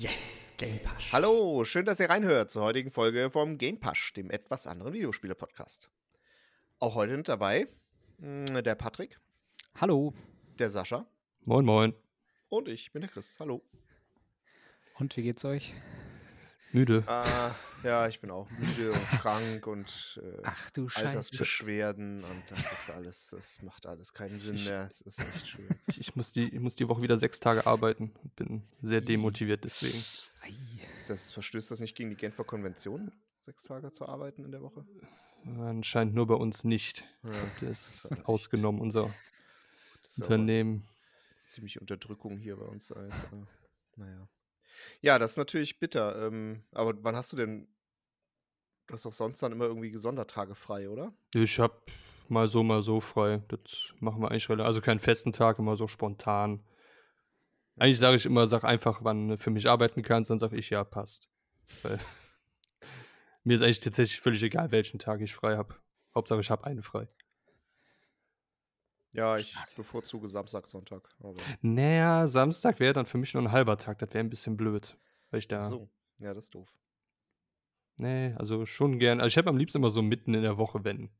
Yes, Game Pass. Hallo, schön, dass ihr reinhört zur heutigen Folge vom Game Pass, dem etwas anderen Videospiele-Podcast. Auch heute mit dabei mh, der Patrick, Hallo. der Sascha Moin, moin. und ich bin der Chris. Hallo. Und wie geht's euch? Müde. Ah, ja, ich bin auch müde und krank und äh, Ach du. Altersbeschwerden und das ist alles, das macht alles keinen Sinn mehr. Es ist echt schwierig. Ich, ich, muss die, ich muss die Woche wieder sechs Tage arbeiten. Bin sehr demotiviert deswegen. Das, verstößt das nicht gegen die Genfer Konvention, sechs Tage zu arbeiten in der Woche? Anscheinend nur bei uns nicht. Ja, Das ist echt- ausgenommen, unser das Unternehmen. ziemlich Unterdrückung hier bei uns. Alles, äh, naja. Ja, das ist natürlich bitter. Ähm, aber wann hast du denn. Du hast doch sonst dann immer irgendwie Sondertage frei, oder? Ich hab mal so, mal so frei. Das machen wir eigentlich relativ. Also keinen festen Tag, immer so spontan. Eigentlich sage ich immer, sag einfach, wann du für mich arbeiten kannst, dann sage ich, ja, passt. Weil mir ist eigentlich tatsächlich völlig egal, welchen Tag ich frei habe. Hauptsache, ich habe einen frei. Ja, ich bevorzuge Samstag, Sonntag. Aber Naja, Samstag wäre dann für mich nur ein halber Tag. Das wäre ein bisschen blöd. Weil ich da. Ach so. Ja, das ist doof. Nee, also schon gern. Also ich habe am liebsten immer so mitten in der Woche, wenn.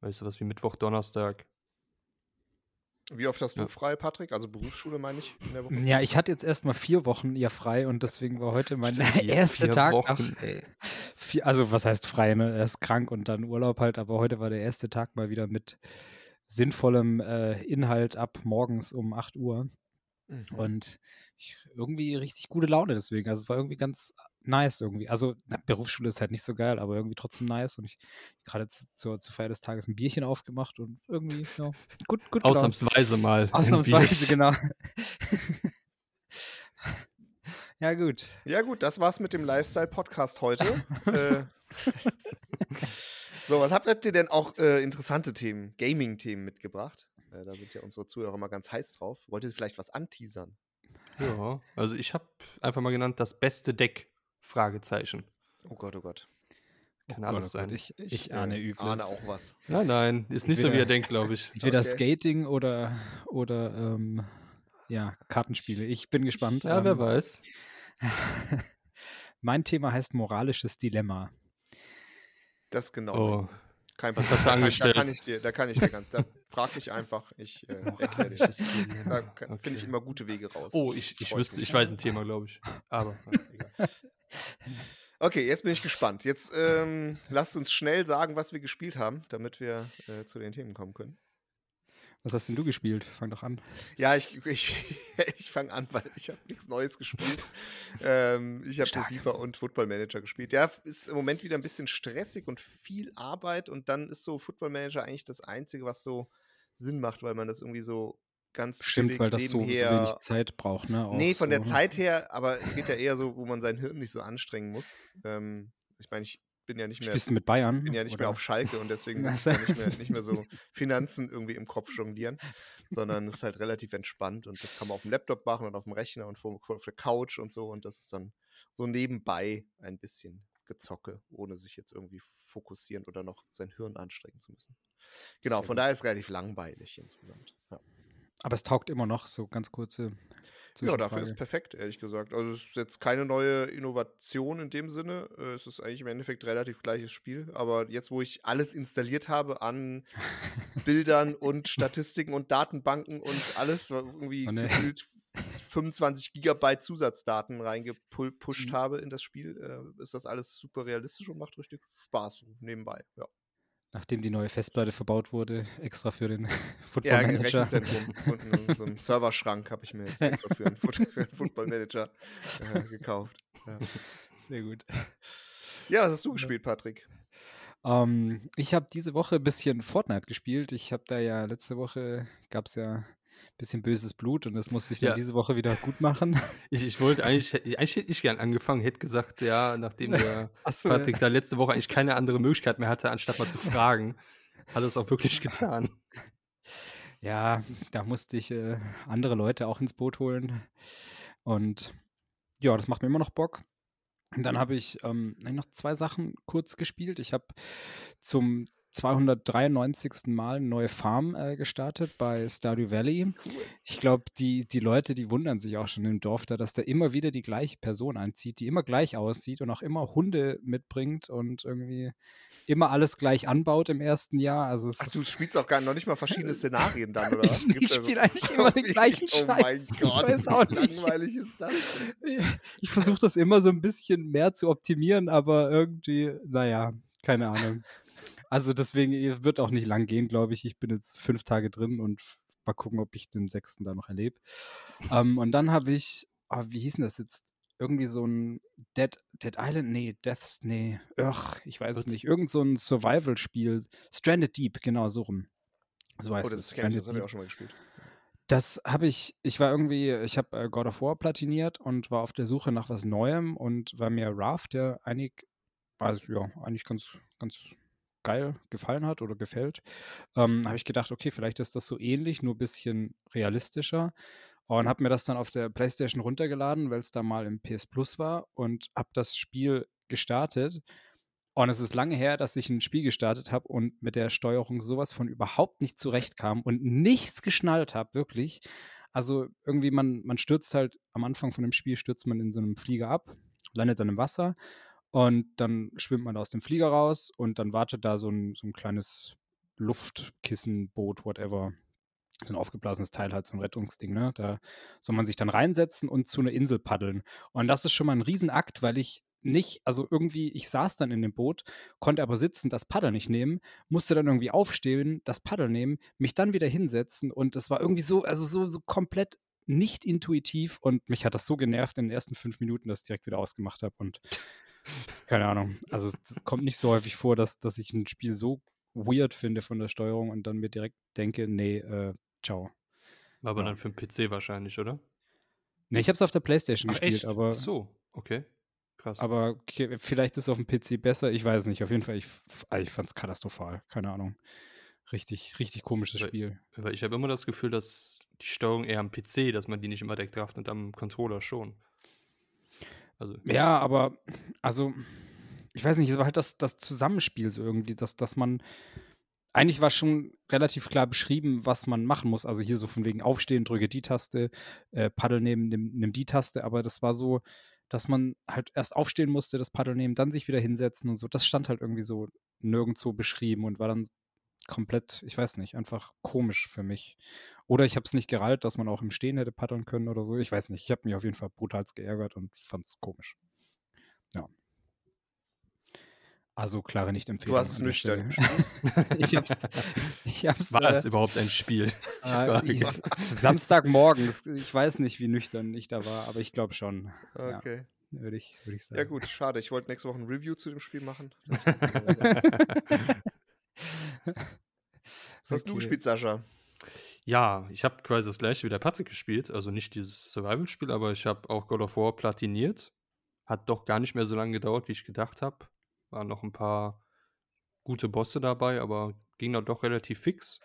Weißt du, was wie Mittwoch, Donnerstag. Wie oft hast du Ja. frei, Patrick? Also Berufsschule meine ich in der Woche? Ja, ich hatte jetzt erst mal vier Wochen ja frei und deswegen war heute mein erster vier Tag Wochen, nach vier, also was heißt frei, ne? Er ist krank und dann Urlaub halt, aber heute war der erste Tag mal wieder mit sinnvollem äh, Inhalt ab morgens um 8 Uhr Mhm. und ich, irgendwie richtig gute Laune deswegen. Also es war irgendwie ganz nice irgendwie. Also na, Berufsschule ist halt nicht so geil, aber irgendwie trotzdem nice und ich gerade jetzt zur, zur Feier des Tages ein Bierchen aufgemacht und irgendwie ja, gut, gut gelaunt. Ausnahmsweise mal. Ausnahmsweise, genau. ja, gut. Ja, gut, das war's mit dem Lifestyle-Podcast heute. äh, so, was habt ihr denn auch äh, interessante Themen, Gaming-Themen mitgebracht? Äh, da sind ja unsere Zuhörer mal ganz heiß drauf. Wollt ihr vielleicht was anteasern? Ja, also ich habe einfach mal genannt, das beste Deck? Fragezeichen. Oh Gott, oh Gott. Kann Oh alles Gott, oh sein. Ich, ich, ahne äh, Übles. ahne auch was. Nein, nein, ist nicht so, wie Entweder- er denkt, glaube ich. Entweder Okay. Skating oder, oder ähm, ja, Kartenspiele. Ich bin gespannt. Ja, wer ähm, weiß. mein Thema heißt moralisches Dilemma. Das genau. Oh, Kein was hast du Da kann- Da angestellt? kann ich dir, da kann ich dir ganz, da frag mich einfach, ich äh, erkläre dir. Moralisches Da kann- finde ich Okay. immer gute Wege raus. oh ich, ich wüsste, ich weiß ein Thema, glaube ich. Aber egal. Okay, jetzt bin ich gespannt. Jetzt ähm, lasst uns schnell sagen, was wir gespielt haben, damit wir äh, zu den Themen kommen können. Was hast denn du gespielt? Fang doch an. Ja, ich, ich, ich fange an, weil ich habe nichts Neues gespielt. ähm, ich habe. FIFA und Football Manager gespielt. Ja, ist im Moment wieder ein bisschen stressig und viel Arbeit und dann ist so Football Manager eigentlich das Einzige, was so Sinn macht, weil man das irgendwie so ganz Stimmt, weil das so, so wenig Zeit braucht, ne? Auch Nee, von der so. Zeit her, aber es geht ja eher so, wo man sein Hirn nicht so anstrengen muss. Ähm, ich meine, ich bin ja nicht mehr Spielst du mit Bayern? bin ja nicht mehr oder? auf Schalke und deswegen muss ich ja nicht mehr, nicht mehr so Finanzen irgendwie im Kopf jonglieren, sondern es ist halt relativ entspannt und das kann man auf dem Laptop machen und auf dem Rechner und vor, auf der Couch und so und das ist dann so nebenbei ein bisschen Gezocke, ohne sich jetzt irgendwie fokussieren oder noch sein Hirn anstrengen zu müssen. Genau, Sehr von daher ist es relativ langweilig insgesamt. Ja. Aber es taugt immer noch, so ganz kurze Ja, dafür ist perfekt, ehrlich gesagt. Also es ist jetzt keine neue Innovation in dem Sinne. Äh, Es ist eigentlich im Endeffekt relativ gleiches Spiel. Aber jetzt, wo ich alles installiert habe an Bildern und Statistiken und Datenbanken und alles, irgendwie Oh, nee. gefühlt 25 Gigabyte Zusatzdaten reingepusht Mhm. habe in das Spiel, äh, ist das alles super realistisch und macht richtig Spaß nebenbei. Ja, Nachdem die neue Festplatte verbaut wurde, extra für den ja Football Manager. Rechenzentrum und einen- so einen Serverschrank habe ich mir jetzt extra für einen, Foot für einen Football Manager äh, gekauft. Ja. Sehr gut. Ja, was hast du gespielt, Patrick? Ähm, ich habe diese Woche ein bisschen Fortnite gespielt. Ich habe da ja letzte Woche gab es ja ein bisschen böses Blut und das musste ich dann Ja. diese Woche wieder gut machen. Ich, ich wollte eigentlich, ich- eigentlich hätte ich gern angefangen, hätte gesagt, ja, nachdem der Achso, Patrick da letzte Woche eigentlich keine andere Möglichkeit mehr hatte, anstatt mal zu fragen, hat er es auch wirklich getan. Ja, da musste ich äh, andere Leute auch ins Boot holen. Und ja, das macht mir immer noch Bock. Und dann habe ich ähm, noch zwei Sachen kurz gespielt. Ich habe zum 293. Mal eine neue Farm äh, gestartet bei Stardew Valley. Ich glaube, die, die Leute, die wundern sich auch schon im Dorf da, dass da immer wieder die gleiche Person einzieht, die immer gleich aussieht und auch immer Hunde mitbringt und irgendwie immer alles gleich anbaut im ersten Jahr. Also Ach, du spielst auch gar noch nicht mal verschiedene Szenarien dann, oder was? ich spiele eigentlich immer den gleichen oh Scheiß. Oh mein Gott, ich weiß auch nicht. langweilig ist das? Ich versuche das immer so ein bisschen mehr zu optimieren, aber irgendwie, naja, keine Ahnung. Also deswegen wird auch nicht lang gehen, glaube ich. Ich bin jetzt fünf Tage drin und mal gucken, ob ich den sechsten da noch erlebe. ähm, und dann habe ich, ah, wie hieß denn das jetzt? Irgendwie so ein Dead, Dead Island? Nee, Deaths, nee. Ach, ich weiß es nicht. Irgend so ein Survival-Spiel. Stranded Deep, genau, so rum. So heißt Oh, das es. kenn ich, das Stranded habe ich auch schon mal gespielt. Das habe ich, ich war irgendwie, ich habe äh, God of War platiniert und war auf der Suche nach was Neuem und weil mir Raft ja einig, also ja, eigentlich ganz, ganz geil gefallen hat oder gefällt, ähm, habe ich gedacht, okay, vielleicht ist das so ähnlich, nur ein bisschen realistischer und habe mir das dann auf der Playstation runtergeladen, weil es da mal im PS Plus war und habe das Spiel gestartet und es ist lange her, dass ich ein Spiel gestartet habe und mit der Steuerung sowas von überhaupt nicht zurechtkam und nichts geschnallt habe, wirklich. Also irgendwie, man, man stürzt halt am Anfang von dem Spiel, stürzt man in so einem Flieger ab, landet dann im Wasser und dann schwimmt man aus dem Flieger raus und dann wartet da so ein, so ein kleines Luftkissenboot, whatever. So ein aufgeblasenes Teil halt, so ein Rettungsding, ne? Da soll man sich dann reinsetzen und zu einer Insel paddeln. Und das ist schon mal ein Riesenakt, weil ich nicht, also irgendwie, ich saß dann in dem Boot, konnte aber sitzen, das Paddel nicht nehmen, musste dann irgendwie aufstehen, das Paddel nehmen, mich dann wieder hinsetzen und das war irgendwie so, also so, so komplett nicht intuitiv und mich hat das so genervt in den ersten fünf Minuten, dass ich direkt wieder ausgemacht habe und keine Ahnung. Also es kommt nicht so häufig vor, dass, dass ich ein Spiel so weird finde von der Steuerung und dann mir direkt denke, nee, äh, ciao. War aber Ja. dann für den PC wahrscheinlich, oder? Nee, ich habe es auf der Playstation Ach, gespielt, echt? aber, Ach so, okay. Krass. aber okay, vielleicht ist es auf dem PC besser, ich weiß es nicht. Auf jeden Fall, ich, ah, ich fand es katastrophal, keine Ahnung. Richtig, richtig komisches Weil- Spiel. Weil ich habe immer das Gefühl, dass die Steuerung eher am PC, dass man die nicht immer direkt trifft und am Controller schon. Also, Ja, aber also, ich weiß nicht, es war halt das, das Zusammenspiel so irgendwie, dass, dass man, eigentlich war schon relativ klar beschrieben, was man machen muss. Also hier so von wegen aufstehen, drücke die Taste, äh, Paddel nehmen, nimm, nimm die Taste, aber das war so, dass man halt erst aufstehen musste, das Paddel nehmen, dann sich wieder hinsetzen und so. Das stand halt irgendwie so nirgendwo beschrieben und war dann komplett, ich weiß nicht, einfach komisch für mich. Oder ich habe es nicht gerallt, dass man auch im Stehen hätte paddeln können oder so. Ich weiß nicht. Ich habe mich auf jeden Fall brutal geärgert und fand es komisch. Ja. Also klare Nicht-Empfehlung. Du hast es nüchtern ich hab's, ich hab's war äh, es überhaupt ein Spiel? Äh, ich, Samstagmorgen. Ich weiß nicht, wie nüchtern ich da war, aber ich glaube schon. Ja, Okay. würde ich, würd ich sagen. Ja, gut, schade. Ich wollte nächste Woche ein Review zu dem Spiel machen. Was hast du gespielt, Sascha? Ja, ich habe quasi das gleiche wie der Patrick gespielt. Also nicht dieses Survival-Spiel, aber ich habe auch God of War platiniert. Hat doch gar nicht mehr so lange gedauert, wie ich gedacht habe. Waren noch ein paar gute Bosse dabei, aber ging dann doch relativ fix.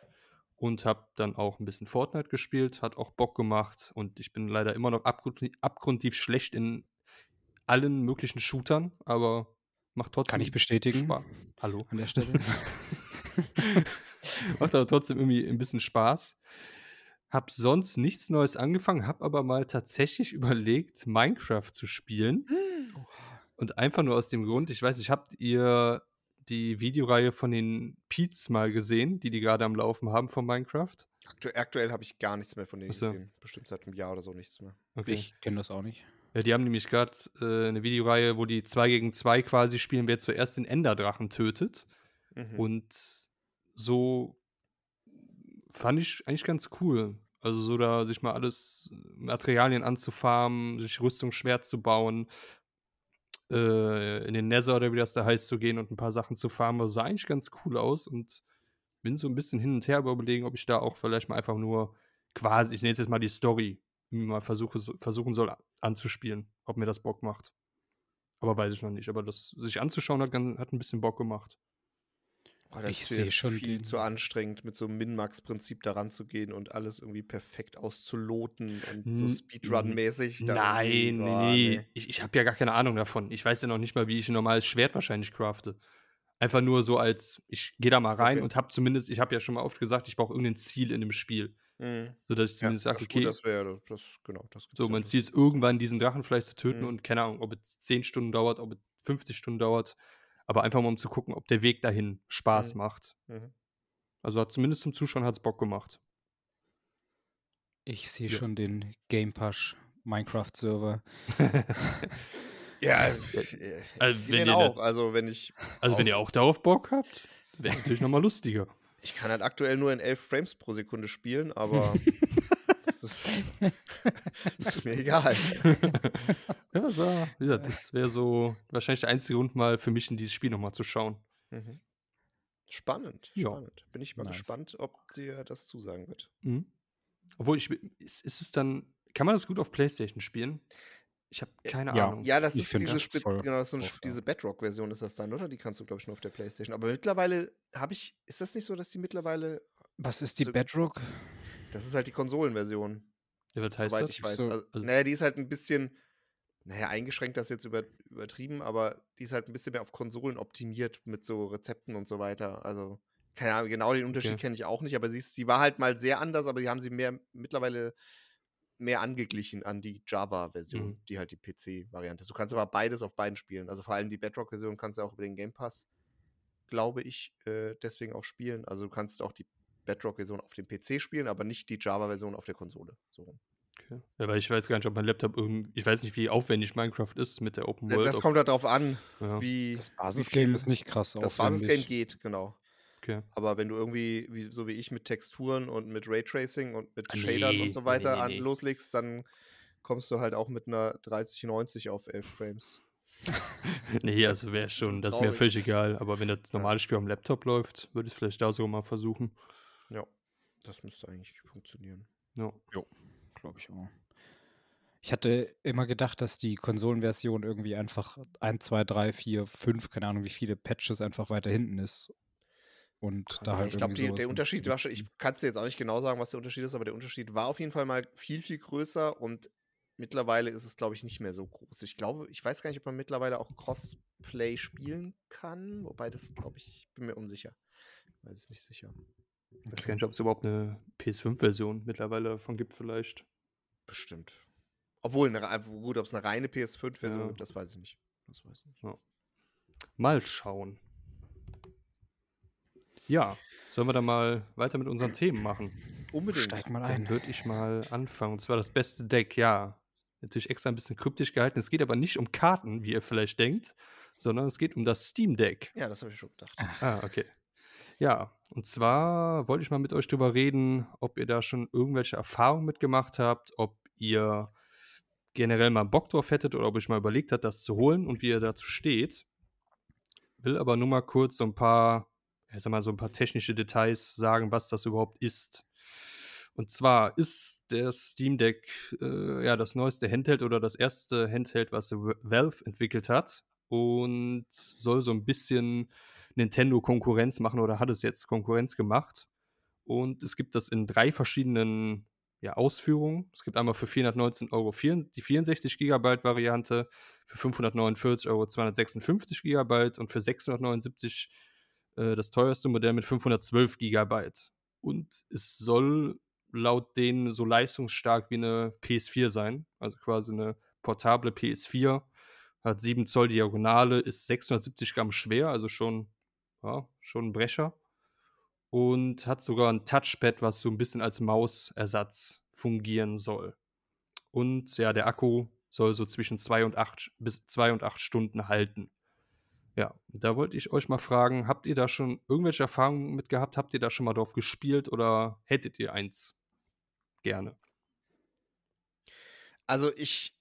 Und habe dann auch ein bisschen Fortnite gespielt, hat auch Bock gemacht. Und ich bin leider immer noch abgrund abgrundtief schlecht in allen möglichen Shootern, aber macht trotzdem Kann ich bestätigen. Spaß. Hallo. An der Stelle. Macht aber trotzdem irgendwie ein bisschen Spaß. Hab sonst nichts Neues angefangen, hab aber mal tatsächlich überlegt, Minecraft zu spielen. Und einfach nur aus dem Grund, ich weiß nicht, habt ihr die Videoreihe von den Peets mal gesehen, die die gerade am Laufen haben von Minecraft? Aktu aktuell habe ich gar nichts mehr von denen Ach so. gesehen. Bestimmt seit einem Jahr oder so nichts mehr. Okay. Ich kenne das auch nicht. Ja, die haben nämlich gerade äh, eine Videoreihe, wo die 2 gegen 2 quasi spielen, wer zuerst den Enderdrachen tötet. Mhm. Und so fand ich eigentlich ganz cool. Also so da sich mal alles Materialien anzufarmen, sich Rüstung schwer zu bauen, äh, in den Nether oder wie das da heißt zu gehen und ein paar Sachen zu farmen. Also sah eigentlich ganz cool aus und bin so ein bisschen hin und her über überlegen, ob ich da auch vielleicht mal einfach nur quasi, ich nenne es jetzt mal die Story, mal versuche, versuchen soll anzuspielen, ob mir das Bock macht. Aber weiß ich noch nicht. Aber das sich anzuschauen hat, hat ein bisschen Bock gemacht. Boah, Ich ist seh mir schon viel den- zu anstrengend, mit so einem Min-Max-Prinzip daran zu gehen und alles irgendwie perfekt auszuloten und so Speedrun-mäßig. da Nein, irgendwie- nee, boah, nee. Ich, ich habe ja gar keine Ahnung davon. Ich weiß ja noch nicht mal, wie ich ein normales Schwert wahrscheinlich crafte. Einfach nur so als, ich gehe da mal rein Okay. und habe zumindest, ich habe ja schon mal oft gesagt, ich brauche irgendein Ziel in dem Spiel. Mhm. Sodass ich Ja, zumindest sage, das ist okay, gut, das wäre, das, genau, das so, ja mein. Ziel ist irgendwann diesen Drachen vielleicht zu töten Mhm. und keine Ahnung, ob es 10 Stunden dauert, ob es 50 Stunden dauert. Aber einfach mal um zu gucken, ob der Weg dahin Spaß Mhm. macht. Mhm. Also hat zumindest zum Zuschauen hat es Bock gemacht. Ich sehe Ja. schon den Game Pass Minecraft-Server. Ja, Ja, ich, äh, also ich wenn sehe den ihr auch. Also wenn ich, Also wenn Auch. ihr auch darauf Bock habt, wäre natürlich nochmal lustiger. ich kann halt aktuell nur in 11 Frames pro Sekunde spielen, aber das ist, das ist mir egal. ja, was war, wie gesagt, das wäre so wahrscheinlich der einzige Grund mal für mich in dieses Spiel nochmal zu schauen. Mhm. Spannend, Ja. spannend. Bin ich mal Nice. gespannt, ob dir das zusagen wird. Mhm. Obwohl ich, ist, ist es dann, kann man das gut auf Playstation spielen? Ich habe keine ja. Ahnung. Ja, das Ich ist diese, das genau, das ist eine, diese Bedrock-Version ist das dann, oder? Die kannst du, glaube ich, nur auf der Playstation. Aber mittlerweile habe ich, ist das nicht so, dass die mittlerweile, Was ist die So- Bedrock? Das ist halt die Konsolenversion, Ja, was heißt soweit das? ich weiß. So, also, also- naja, die ist halt ein bisschen, naja, eingeschränkt, das ist jetzt über, übertrieben, aber die ist halt ein bisschen mehr auf Konsolen optimiert mit so Rezepten und so weiter. Also, keine Ahnung, genau den Unterschied Okay. kenne ich auch nicht, aber sie, ist, die war halt mal sehr anders, aber die haben sie mehr mittlerweile mehr angeglichen an die Java-Version, Mhm. die halt die PC-Variante ist. Du kannst aber beides auf beiden spielen. Also vor allem die Bedrock-Version kannst du auch über den Game Pass, glaube ich, äh, deswegen auch spielen. Also du kannst auch die Bedrock-Version auf dem PC spielen, aber nicht die Java-Version auf der Konsole. So. Okay. Ja, weil ich weiß gar nicht, ob mein Laptop irgendwie, ich weiß nicht, wie aufwendig Minecraft ist mit der Open World. Das kommt halt darauf an, ja, wie. Das Basisgame ist nicht krass Das Basisgame geht, genau. okay. Aber wenn du irgendwie, wie, so wie ich, mit Texturen und mit Raytracing und mit Ah, Shadern nee, und so weiter nee, nee, an, nee. loslegst, dann kommst du halt auch mit einer 3090 auf 11 Frames. Nee, also wäre Das ist schon, das ist mir völlig egal. Aber wenn das Ja. normale Spiel am Laptop läuft, würde ich es vielleicht da so mal versuchen. Ja, das müsste eigentlich funktionieren. Ja. Glaube ich auch. Ich hatte immer gedacht, dass die Konsolenversion irgendwie einfach 1, 2, 3, 4, 5, keine Ahnung, wie viele Patches einfach weiter hinten ist. Und da Ja, halt ich glaube, der Unterschied war schon, ich kann es dir jetzt auch nicht genau sagen, was der Unterschied ist, aber der Unterschied war auf jeden Fall mal viel, viel größer und mittlerweile ist es, glaube ich, nicht mehr so groß. Ich glaube, ich weiß gar nicht, ob man mittlerweile auch Crossplay spielen kann, wobei das, glaube ich, ich bin mir unsicher. Weiß es nicht sicher. Ich weiß gar nicht, ob es überhaupt eine PS5-Version mittlerweile davon gibt, vielleicht. Bestimmt. Obwohl, eine, gut, ob es eine reine PS5-Version Ja. gibt, das weiß ich nicht. Das weiß ich nicht. Mal schauen. Ja, sollen wir dann mal weiter mit unseren Themen machen? Unbedingt. Steig mal Dann ein. würde ich mal anfangen. Und zwar das beste Deck, ja. Natürlich extra ein bisschen kryptisch gehalten. Es geht aber nicht um Karten, wie ihr vielleicht denkt, sondern es geht um das Steam Deck. Ja, das habe ich schon gedacht. Ah, okay. Ja, und zwar wollte ich mal mit euch drüber reden, ob ihr da schon irgendwelche Erfahrungen mitgemacht habt, ob ihr generell mal Bock drauf hättet oder ob ich mal überlegt habt, das zu holen und wie ihr dazu steht. Will aber nur mal kurz so ein paar, ich sag mal, so ein paar technische Details sagen, was das überhaupt ist. Und zwar ist der Steam Deck äh, ja das neueste Handheld oder das erste Handheld, was Valve entwickelt hat und soll so ein bisschen Nintendo Konkurrenz machen oder hat es jetzt Konkurrenz gemacht. Und es gibt das in drei verschiedenen ja, Ausführungen. Es gibt einmal für 419 Euro vier, die 64 GB Variante, für 549 Euro 256 GB und für 679 äh, das teuerste Modell mit 512 GB. Und es soll laut denen so leistungsstark wie eine PS4 sein, also quasi eine portable PS4. Hat 7 Zoll Diagonale, ist 670 Gramm schwer, also schon, ja, schon ein Brecher und hat sogar ein Touchpad, was so ein bisschen als Mausersatz fungieren soll. Und ja, der Akku soll so zwischen 2 und 8 bis 2 und 8 Stunden halten. Ja, da wollte ich euch mal fragen, habt ihr da schon irgendwelche Erfahrungen mit gehabt? Habt ihr da schon mal drauf gespielt oder hättet ihr eins gerne? Also ich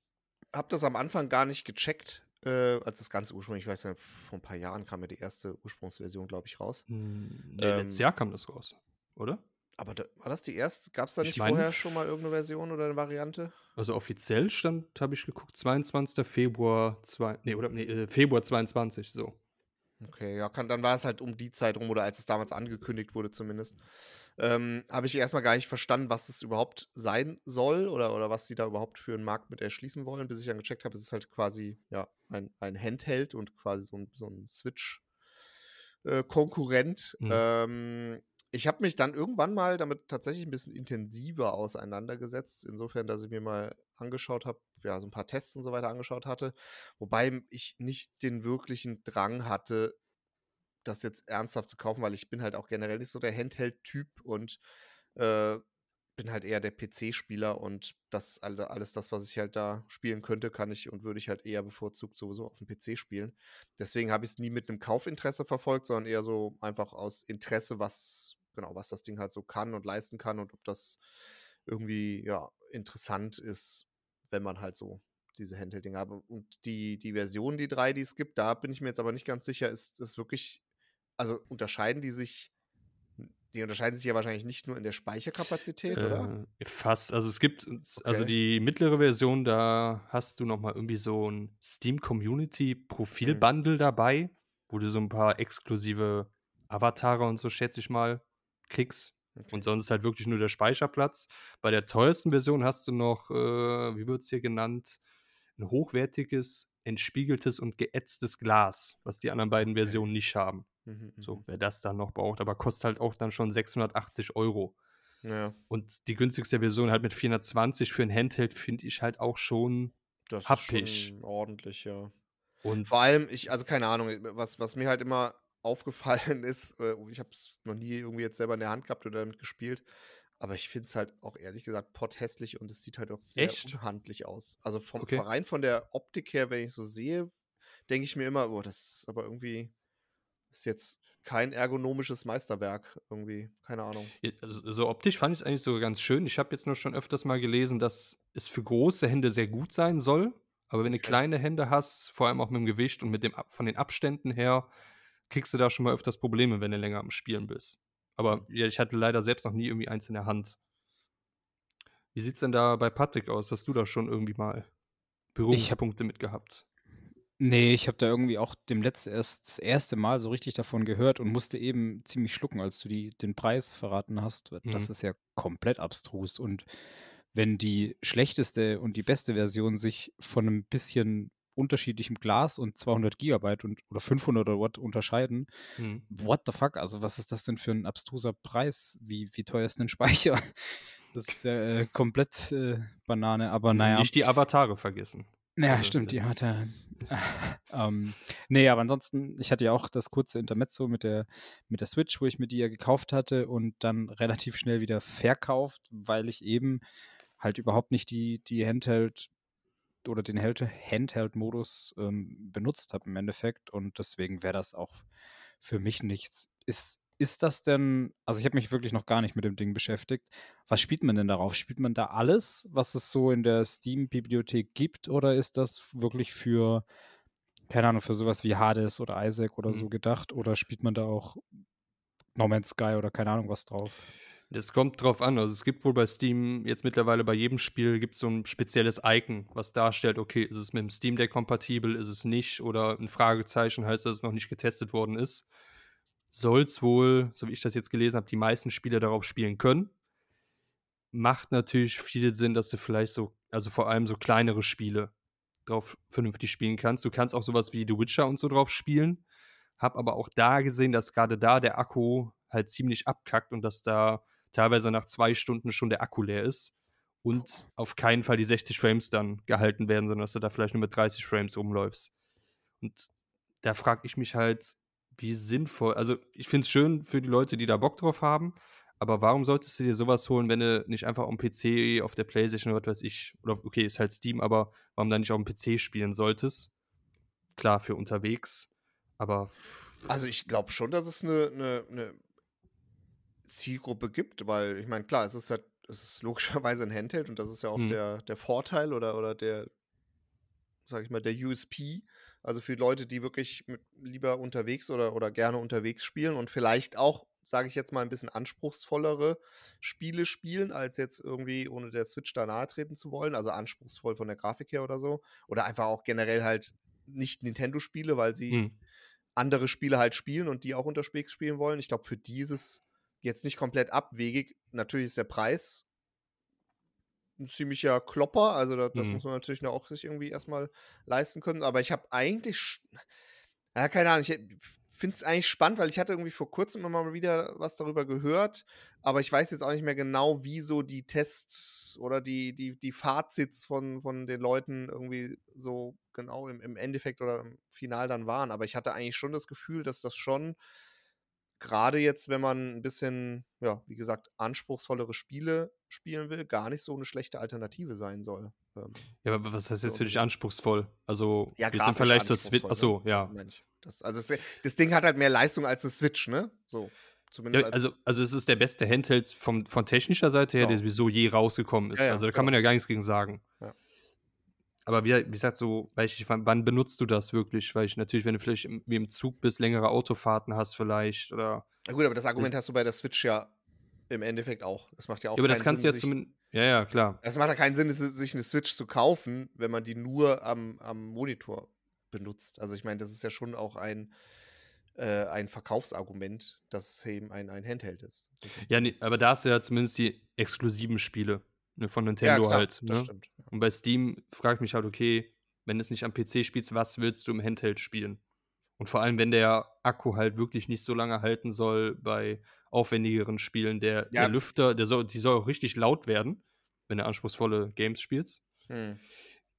habe das am Anfang gar nicht gecheckt, äh, als das Ganze ursprünglich, ich weiß ja, vor ein paar Jahren kam ja die erste Ursprungsversion, glaube ich, raus. Hm, nee, Ähm, letztes Jahr kam das raus, oder? Aber da, war das die erste? Gab es da Ich nicht meine, vorher schon mal irgendeine Version oder eine Variante? Also offiziell stand, habe ich geguckt, 22. Februar, zwei, nee, oder, nee, äh, Februar 22, so. Okay, ja, kann, dann war es halt um die Zeit rum oder als es damals angekündigt wurde zumindest. Ähm, habe ich erstmal gar nicht verstanden, was das überhaupt sein soll oder, oder was sie da überhaupt für einen Markt mit erschließen wollen, bis ich dann gecheckt habe, es ist halt quasi ja, ein, ein Handheld und quasi so ein, so ein Switch äh, Konkurrent. Mhm. Ähm, ich habe mich dann irgendwann mal damit tatsächlich ein bisschen intensiver auseinandergesetzt, insofern, dass ich mir mal angeschaut habe, ja, so ein paar Tests und so weiter angeschaut hatte, wobei ich nicht den wirklichen Drang hatte, das jetzt ernsthaft zu kaufen, weil ich bin halt auch generell nicht so der Handheld-Typ und äh, bin halt eher der PC-Spieler und das alles das, was ich halt da spielen könnte, kann ich und würde ich halt eher bevorzugt sowieso auf dem PC spielen. Deswegen habe ich es nie mit einem Kaufinteresse verfolgt, sondern eher so einfach aus Interesse, was genau, was das Ding halt so kann und leisten kann und ob das irgendwie ja interessant ist, wenn man halt so diese Handheld-Dinger hat. Und die, die Version, die drei, die es gibt, da bin ich mir jetzt aber nicht ganz sicher, ist das wirklich, also unterscheiden die sich die unterscheiden sich ja wahrscheinlich nicht nur in der Speicherkapazität, äh, oder? Fast. Also es gibt, also okay. die mittlere Version, da hast du nochmal irgendwie so ein Steam Community Profil Bundle mhm. dabei, wo du so ein paar exklusive Avatare und so, schätze ich mal, kriegst. Okay. Und sonst halt wirklich nur der Speicherplatz. Bei der teuersten Version hast du noch, äh, wie wird es hier genannt, ein hochwertiges, entspiegeltes und geätztes Glas, was die anderen beiden okay. Versionen nicht haben. Mhm, so, mhm. wer das dann noch braucht, aber kostet halt auch dann schon 680 Euro. Ja. Und die günstigste Version halt mit 420 für ein Handheld finde ich halt auch schon das haptisch. Ist schon ordentlich, ja. Und vor allem, ich, also keine Ahnung, was, was mir halt immer aufgefallen ist, äh, ich habe es noch nie irgendwie jetzt selber in der Hand gehabt oder damit gespielt, aber ich finde es halt auch ehrlich gesagt potthässlich und es sieht halt auch sehr Echt? unhandlich aus. Also vom okay. rein von der Optik her, wenn ich so sehe, denke ich mir immer, oh, das ist aber irgendwie ist jetzt kein ergonomisches Meisterwerk irgendwie, keine Ahnung. Also, so optisch fand ich es eigentlich sogar ganz schön. Ich habe jetzt nur schon öfters mal gelesen, dass es für große Hände sehr gut sein soll. Aber wenn du okay. kleine Hände hast, vor allem auch mit dem Gewicht und mit dem von den Abständen her, kriegst du da schon mal öfters Probleme, wenn du länger am Spielen bist. Aber mhm. ja, ich hatte leider selbst noch nie irgendwie eins in der Hand. Wie sieht es denn da bei Patrick aus? Hast du da schon irgendwie mal Berührungspunkte mit gehabt? Nee, ich habe da irgendwie auch dem letzten erst das erste Mal so richtig davon gehört und musste eben ziemlich schlucken, als du die, den Preis verraten hast. Das mhm. ist ja komplett abstrus. Und wenn die schlechteste und die beste Version sich von einem bisschen unterschiedlichem Glas und 200 Gigabyte und, oder 500 oder what unterscheiden, mhm. what the fuck? Also was ist das denn für ein abstruser Preis? Wie, wie teuer ist denn Speicher? Das ist ja äh, komplett äh, Banane, aber naja. Nicht die Avatare vergessen. Ja, also, stimmt, die hat er. ähm, nee, aber ansonsten, ich hatte ja auch das kurze Intermezzo mit der, mit der Switch, wo ich mir die ja gekauft hatte und dann relativ schnell wieder verkauft, weil ich eben halt überhaupt nicht die, die Handheld oder den Handheld-Modus ähm, benutzt habe im Endeffekt und deswegen wäre das auch für mich nichts. Ist ist das denn, also ich habe mich wirklich noch gar nicht mit dem Ding beschäftigt. Was spielt man denn darauf? Spielt man da alles, was es so in der Steam-Bibliothek gibt, oder ist das wirklich für, keine Ahnung, für sowas wie Hades oder Isaac oder mhm. so gedacht? Oder spielt man da auch No Man's Sky oder keine Ahnung was drauf? Es kommt drauf an. Also es gibt wohl bei Steam jetzt mittlerweile bei jedem Spiel gibt so ein spezielles Icon, was darstellt, okay, ist es mit dem Steam Deck kompatibel, ist es nicht oder ein Fragezeichen heißt, dass es noch nicht getestet worden ist soll es wohl, so wie ich das jetzt gelesen habe, die meisten Spieler darauf spielen können. Macht natürlich viel Sinn, dass du vielleicht so, also vor allem so kleinere Spiele drauf vernünftig spielen kannst. Du kannst auch sowas wie The Witcher und so drauf spielen. Hab aber auch da gesehen, dass gerade da der Akku halt ziemlich abkackt und dass da teilweise nach zwei Stunden schon der Akku leer ist und auf keinen Fall die 60 Frames dann gehalten werden, sondern dass du da vielleicht nur mit 30 Frames rumläufst. Und da frage ich mich halt, wie sinnvoll. Also, ich finde es schön für die Leute, die da Bock drauf haben, aber warum solltest du dir sowas holen, wenn du nicht einfach am PC, auf der Playstation oder was weiß ich, oder okay, ist halt Steam, aber warum dann nicht auf dem PC spielen solltest? Klar, für unterwegs, aber. Also, ich glaube schon, dass es eine, eine, eine Zielgruppe gibt, weil ich meine, klar, es ist halt, es ist logischerweise ein Handheld und das ist ja auch hm. der, der Vorteil oder, oder der, sag ich mal, der USP also für Leute, die wirklich lieber unterwegs oder, oder gerne unterwegs spielen und vielleicht auch, sage ich jetzt mal, ein bisschen anspruchsvollere Spiele spielen, als jetzt irgendwie ohne der Switch da nahe treten zu wollen. Also anspruchsvoll von der Grafik her oder so. Oder einfach auch generell halt nicht Nintendo-Spiele, weil sie hm. andere Spiele halt spielen und die auch unterwegs spielen wollen. Ich glaube, für dieses jetzt nicht komplett abwegig. Natürlich ist der Preis ein ziemlicher Klopper. Also das, das mhm. muss man natürlich auch sich irgendwie erstmal leisten können. Aber ich habe eigentlich, ja, keine Ahnung, ich, finde es eigentlich spannend, weil ich hatte irgendwie vor kurzem immer mal wieder was darüber gehört, aber ich weiß jetzt auch nicht mehr genau, wie so die Tests oder die, die, die Fazits von, von den Leuten irgendwie so genau im, im Endeffekt oder im Final dann waren. Aber ich hatte eigentlich schon das Gefühl, dass das schon gerade jetzt, wenn man ein bisschen, ja, wie gesagt, anspruchsvollere Spiele spielen will, gar nicht so eine schlechte Alternative sein soll. Ähm, Ja, aber was heißt jetzt für dich anspruchsvoll? Also ja, jetzt im Vergleich zur Switch. Achso, ja. Das also das, das Ding hat halt mehr Leistung als eine Switch, ne? So. Zumindest Ja, als, also, also es ist der beste Handheld vom, von technischer Seite her, der Genau. sowieso je rausgekommen ist. Ja, ja, also da kann man genau. ja gar nichts gegen sagen. Ja. Aber wie, wie gesagt, so, weil ich, wann, benutzt du das wirklich? Weil ich natürlich, wenn du vielleicht im, wie im Zug bist, längere Autofahrten hast vielleicht oder. Na gut, aber das Argument hast du bei der Switch ja im Endeffekt auch. Das macht ja auch Ja, aber das kannst du Sinn, ja sich, zumindest. Ja, ja, klar. Es macht ja keinen Sinn, sich eine Switch zu kaufen, wenn man die nur am, am Monitor benutzt. Also ich meine, das ist ja schon auch ein, äh, ein Verkaufsargument, dass es eben ein, ein Handheld ist. Ja, nee, aber da hast du ja zumindest die exklusiven Spiele ne, von ja, Nintendo klar, halt. das Ne? stimmt. Ja. Und bei Steam frage ich mich halt, okay, wenn du es nicht am PC spielst, was willst du im Handheld spielen? Und vor allem, wenn der Akku halt wirklich nicht so lange halten soll bei aufwendigeren Spielen, der, Ja, der Lüfter, der soll, die soll auch richtig laut werden, wenn du anspruchsvolle Games spielst. Hm.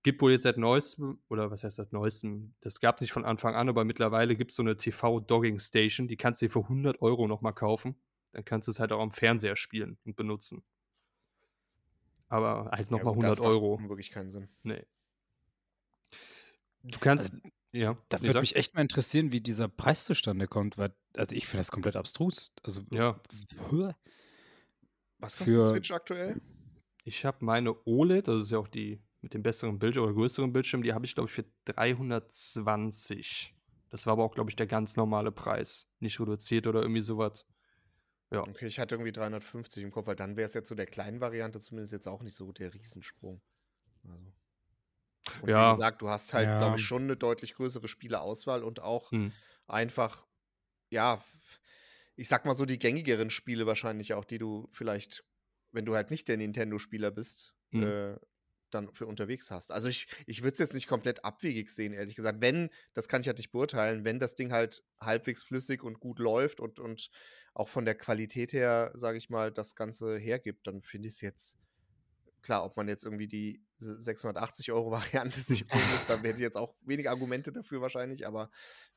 Gibt wohl jetzt seit neuestem, oder was heißt seit neuestem? Das gab es nicht von Anfang an, aber mittlerweile gibt es so eine TV-Dogging-Station, die kannst du dir für 100 Euro nochmal kaufen. Dann kannst du es halt auch am Fernseher spielen und benutzen. Aber halt Ja, nochmal gut, das 100 macht Euro. wirklich keinen Sinn. Nee. Du kannst, Also, ja. Da nee, würde sag. mich echt mal interessieren, wie dieser Preis zustande kommt, weil, also ich finde das komplett abstrus. Also, Ja. hä? Was kostet Für- die Switch aktuell? Ich habe meine OLED, das ist ja auch die mit dem besseren Bildschirm oder größeren Bildschirm, die habe ich, glaube ich, für 320. Das war aber auch, glaube ich, der ganz normale Preis. Nicht reduziert oder irgendwie sowas. Ja. Okay, ich hatte irgendwie 350 im Kopf, weil dann wäre es jetzt so der kleinen Variante zumindest jetzt auch nicht so der Riesensprung. Also. Und Ja. wie gesagt, du hast halt, Ja. glaube ich, schon eine deutlich größere Spieleauswahl und auch Hm. einfach, ja, ich sag mal so die gängigeren Spiele wahrscheinlich auch, die du vielleicht, wenn du halt nicht der Nintendo-Spieler bist, Mhm. äh, dann für unterwegs hast. Also ich, ich würde es jetzt nicht komplett abwegig sehen, ehrlich gesagt. Wenn, das kann ich halt nicht beurteilen, wenn das Ding halt halbwegs flüssig und gut läuft und, und auch von der Qualität her, sage ich mal, das Ganze hergibt, dann finde ich es jetzt, klar, ob man jetzt irgendwie die 680 Euro Variante sich holen muss, dann hätte ich jetzt auch wenig Argumente dafür wahrscheinlich, aber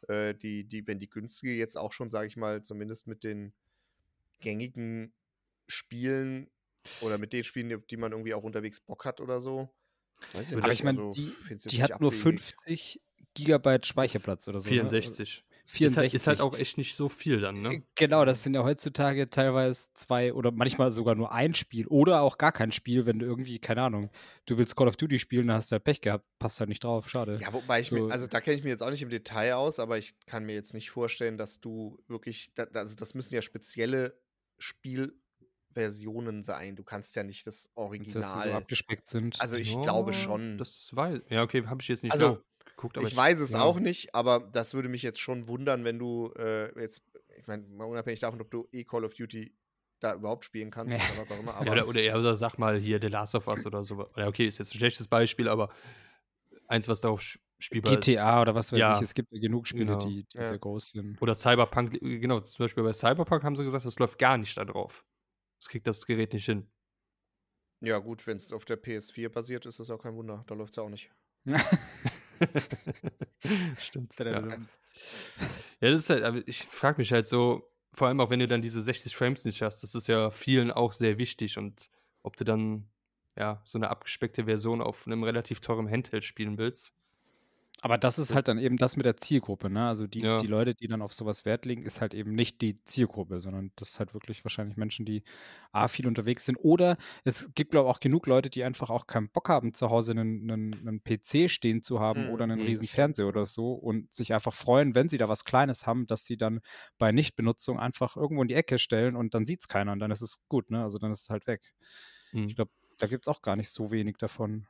äh, die, die, wenn die günstige jetzt auch schon, sage ich mal, zumindest mit den gängigen Spielen oder mit den Spielen, die- man irgendwie auch unterwegs Bock hat oder so. Weiß Aber Aber nicht, ich meine, also, die, die nicht hat nur abwegig. 50 Gigabyte Speicherplatz oder so. ne? 64. 64. Ist halt, ist halt auch echt nicht so viel dann, ne? Genau, das sind ja heutzutage teilweise zwei oder manchmal sogar nur ein Spiel oder auch gar kein Spiel, wenn du irgendwie, keine Ahnung, du willst Call of Duty spielen, dann hast du halt Pech gehabt, passt halt nicht drauf, schade. Ja, wobei ich So. mir, also da kenne ich mich jetzt auch nicht im Detail aus, aber ich kann mir jetzt nicht vorstellen, dass du wirklich, also das müssen ja spezielle Spielversionen sein. Du kannst ja nicht das Dass die so Original. abgespeckt sind. Also ich Ja, glaube schon. Das weiß Ja, okay, habe ich jetzt nicht Also, nachgeguckt, aber ich weiß es ja. auch nicht, aber das würde mich jetzt schon wundern, wenn du äh, jetzt, ich meine, mal unabhängig davon, ob du eh Call of Duty da überhaupt spielen kannst Ja. oder was auch immer, oder, oder, oder sag mal hier The Last of Us oder so. Oder okay, ist jetzt ein schlechtes Beispiel, aber eins, was darauf spielbar ist. GTA oder was weiß Ja, ich, es gibt ja genug Spiele, genau. die, die Ja. sehr groß sind. Oder Cyberpunk, äh, genau, zum Beispiel bei Cyberpunk haben sie gesagt, das läuft gar nicht da drauf. Das kriegt das Gerät nicht hin. ja gut, wenn es auf der PS4 basiert, ist das auch kein Wunder. Da läuft es ja auch nicht. Stimmt. Ja. ja, das ist halt, aber ich frage mich halt so, vor allem auch wenn du dann diese 60 Frames nicht hast, das ist ja vielen auch sehr wichtig und ob du dann ja so eine abgespeckte Version auf einem relativ teuren Handheld spielen willst. Aber das ist halt dann eben das mit der Zielgruppe, ne? Also die, Ja. die Leute, die dann auf sowas Wert legen, ist halt eben nicht die Zielgruppe, sondern das ist halt wirklich wahrscheinlich Menschen, die A, viel unterwegs sind. Oder es gibt, glaube ich, auch genug Leute, die einfach auch keinen Bock haben, zu Hause einen, einen, einen PC stehen zu haben Mhm, oder einen mhm, riesen Fernseher oder so und sich einfach freuen, wenn sie da was Kleines haben, dass sie dann bei Nichtbenutzung einfach irgendwo in die Ecke stellen und dann sieht es keiner und dann ist es gut, ne? Also dann ist es halt weg. Mhm. Ich glaube, da gibt es auch gar nicht so wenig davon.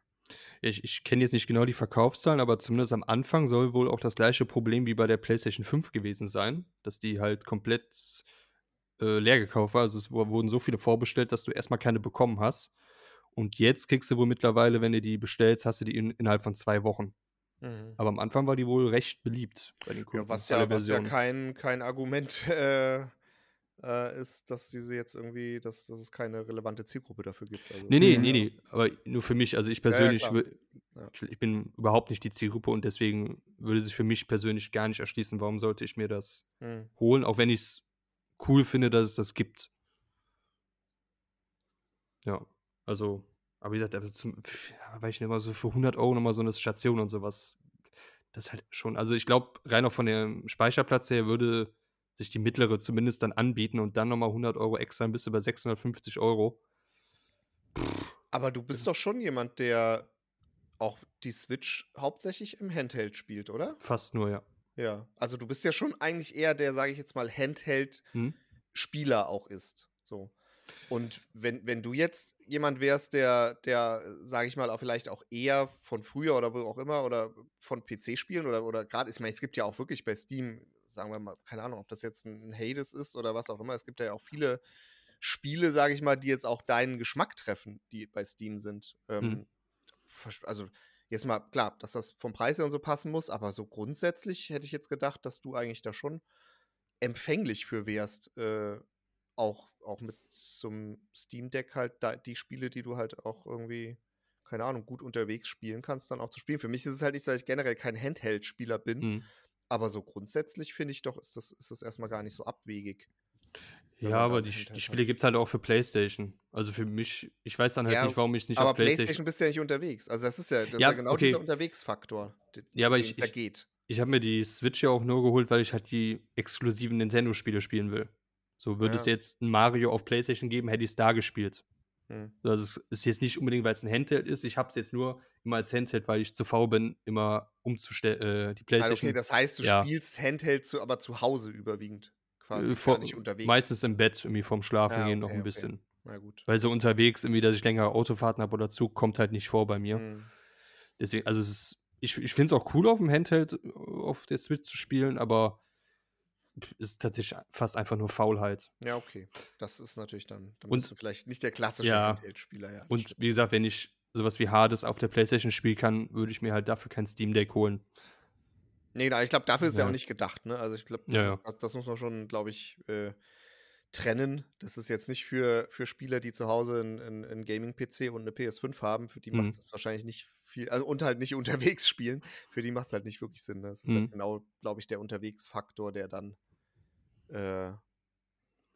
Ich, ich kenne jetzt nicht genau die Verkaufszahlen, aber zumindest am Anfang soll wohl auch das gleiche Problem wie bei der PlayStation 5 gewesen sein, dass die halt komplett äh, leer gekauft war. Also es wu- wurden so viele vorbestellt, dass du erstmal keine bekommen hast. Und jetzt kriegst du wohl mittlerweile, wenn du die bestellst, hast du die in, innerhalb von zwei Wochen. Mhm. Aber am Anfang war die wohl recht beliebt bei den Ja, Kunden. was alle ja, was ja kein, kein Argument äh, äh, ist, dass diese jetzt irgendwie, dass, dass es keine relevante Zielgruppe dafür gibt. Also, Nee, nee, Mhm. nee, nee. Aber nur für mich. Also ich ja, persönlich, wür- Ja. ich bin überhaupt nicht die Zielgruppe und deswegen würde sich für mich persönlich gar nicht erschließen, warum sollte ich mir das Hm. holen, auch wenn ich es cool finde, dass es das gibt. Ja, also, aber wie gesagt, aber zum, ja, weil ich nicht mal so für 100 Euro nochmal so eine Station und sowas, das halt schon, also ich glaube, rein auch von dem Speicherplatz her würde sich die mittlere zumindest dann anbieten und dann nochmal 100 Euro extra, dann bist du bei 650 Euro. Aber du bist doch schon jemand, der auch die Switch hauptsächlich im Handheld spielt, oder? Fast nur, ja. Ja. Also du bist ja schon eigentlich eher der, sage ich jetzt mal, Handheld-Spieler Hm? auch ist. So. Und wenn, wenn du jetzt jemand wärst, der, der, sage ich mal, auch vielleicht auch eher von früher oder wo auch immer oder von PC-Spielen oder, oder gerade, ich meine, es gibt ja auch wirklich bei Steam, sagen wir mal, keine Ahnung, ob das jetzt ein Hades ist oder was auch immer, es gibt ja auch viele Spiele, sage ich mal, die jetzt auch deinen Geschmack treffen, die bei Steam sind. Ähm, Mhm. Also jetzt mal, klar, dass das vom Preis her und so passen muss, aber so grundsätzlich hätte ich jetzt gedacht, dass du eigentlich da schon empfänglich für wärst, äh, auch, auch mit zum Steam Deck halt da, die Spiele, die du halt auch irgendwie, keine Ahnung, gut unterwegs spielen kannst, dann auch zu spielen. Für mich ist es halt nicht, so, dass ich generell kein Handheld-Spieler bin, Hm. Aber so grundsätzlich finde ich doch, ist das, ist das erstmal gar nicht so abwegig. Ja, aber die, Handheld die hat. Spiele gibt es halt auch für PlayStation. Also für mich, ich weiß dann halt Ja, nicht, warum ich nicht aber auf PlayStation. PlayStation bist du ja nicht unterwegs. Also das ist ja, das Ja, ist ja genau okay. dieser Unterwegsfaktor, den Ja, aber ich- es ja ich- geht. Ich habe mir die Switch ja auch nur geholt, weil ich halt die exklusiven Nintendo-Spiele spielen will. So würde es jetzt ein Mario auf PlayStation geben, hätte ich es da gespielt. Hm. Also es ist jetzt nicht unbedingt, weil es ein Handheld ist. Ich habe es jetzt nur immer als Handheld, weil ich zu faul bin, immer umzustellen, äh, die Also PlayStation. okay, das heißt, du ja. spielst Handheld, zu, aber zu Hause überwiegend. Quasi, äh, vor, nicht unterwegs. meistens im Bett, irgendwie vorm Schlafen Ja, gehen noch okay, ein okay. bisschen. Na gut. Weil so unterwegs, irgendwie, dass ich längere Autofahrten habe oder Zug, kommt halt nicht vor bei mir. Hm. Deswegen, also es ist, ich, ich finde es auch cool, auf dem Handheld äh, auf der Switch zu spielen, aber ist tatsächlich fast einfach nur Faulheit. Ja, okay. Das ist natürlich dann, dann Und- vielleicht nicht der klassische Ja. Handheld-Spieler. Ja, das Und wie gesagt, wenn ich sowas wie Hades auf der Playstation spielen kann, würde ich mir halt dafür kein Steam Deck holen. Nee, nein, ich glaube, dafür ist es ja Ja. auch nicht gedacht. Ne? Also ich glaube, das, Ja, das, das muss man schon, glaube ich, äh, trennen. Das ist jetzt nicht für, für Spieler, die zu Hause einen ein Gaming-PC und eine PS5 haben. Für die Mhm. macht es wahrscheinlich nicht viel, also und halt nicht unterwegs spielen. Für die macht es halt nicht wirklich Sinn. Ne? Das ist Mhm. halt genau, glaube ich, der Unterwegsfaktor, der dann, äh,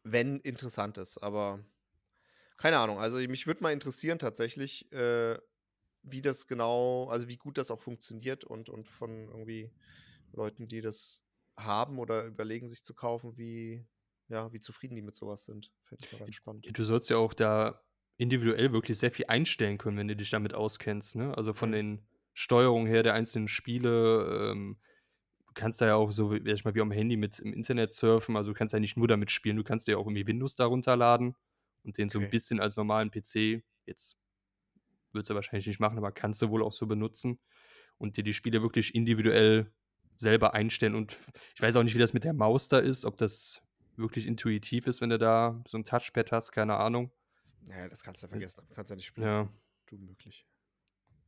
wenn interessant ist. Aber keine Ahnung. Also mich würde mal interessieren tatsächlich, äh, wie das genau, also wie gut das auch funktioniert und, und von irgendwie Leuten, die das haben oder überlegen, sich zu kaufen, wie, ja, wie zufrieden die mit sowas sind. Fände ich mal ganz spannend. Du sollst ja auch da individuell wirklich sehr viel einstellen können, wenn du dich damit auskennst. Ne? Also von den Steuerungen her der einzelnen Spiele. Ähm, du kannst da ja auch so, wie, ich mal, wie am Handy mit im Internet surfen. Also du kannst ja nicht nur damit spielen, du kannst dir auch irgendwie Windows da runterladen und den so ein Okay. bisschen als normalen PC, jetzt würdest du wahrscheinlich nicht machen, aber kannst du wohl auch so benutzen und dir die Spiele wirklich individuell selber einstellen. Und ich weiß auch nicht, wie das mit der Maus da ist, ob das wirklich intuitiv ist, wenn du da so ein Touchpad hast, keine Ahnung. Naja, das kannst du ja vergessen. Du kannst ja nicht spielen. Ja. Du möglich.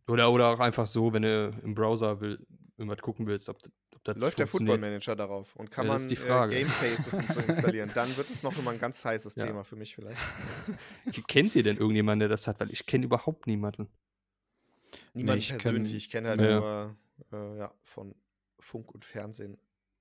Oder, oder auch einfach so, wenn du im Browser will, irgendwas gucken willst, ob, ob das Läuft der. Football Manager darauf und kann Ja, man. Äh, Game Faces und so installieren, dann wird es noch mal ein ganz heißes Ja. Thema für mich vielleicht. Kennt ihr denn irgendjemanden, der das hat? Weil ich kenne überhaupt niemanden. Niemand ich persönlich. kenn- ich kenne halt Ja. nur äh, ja, von Funk und Fernsehen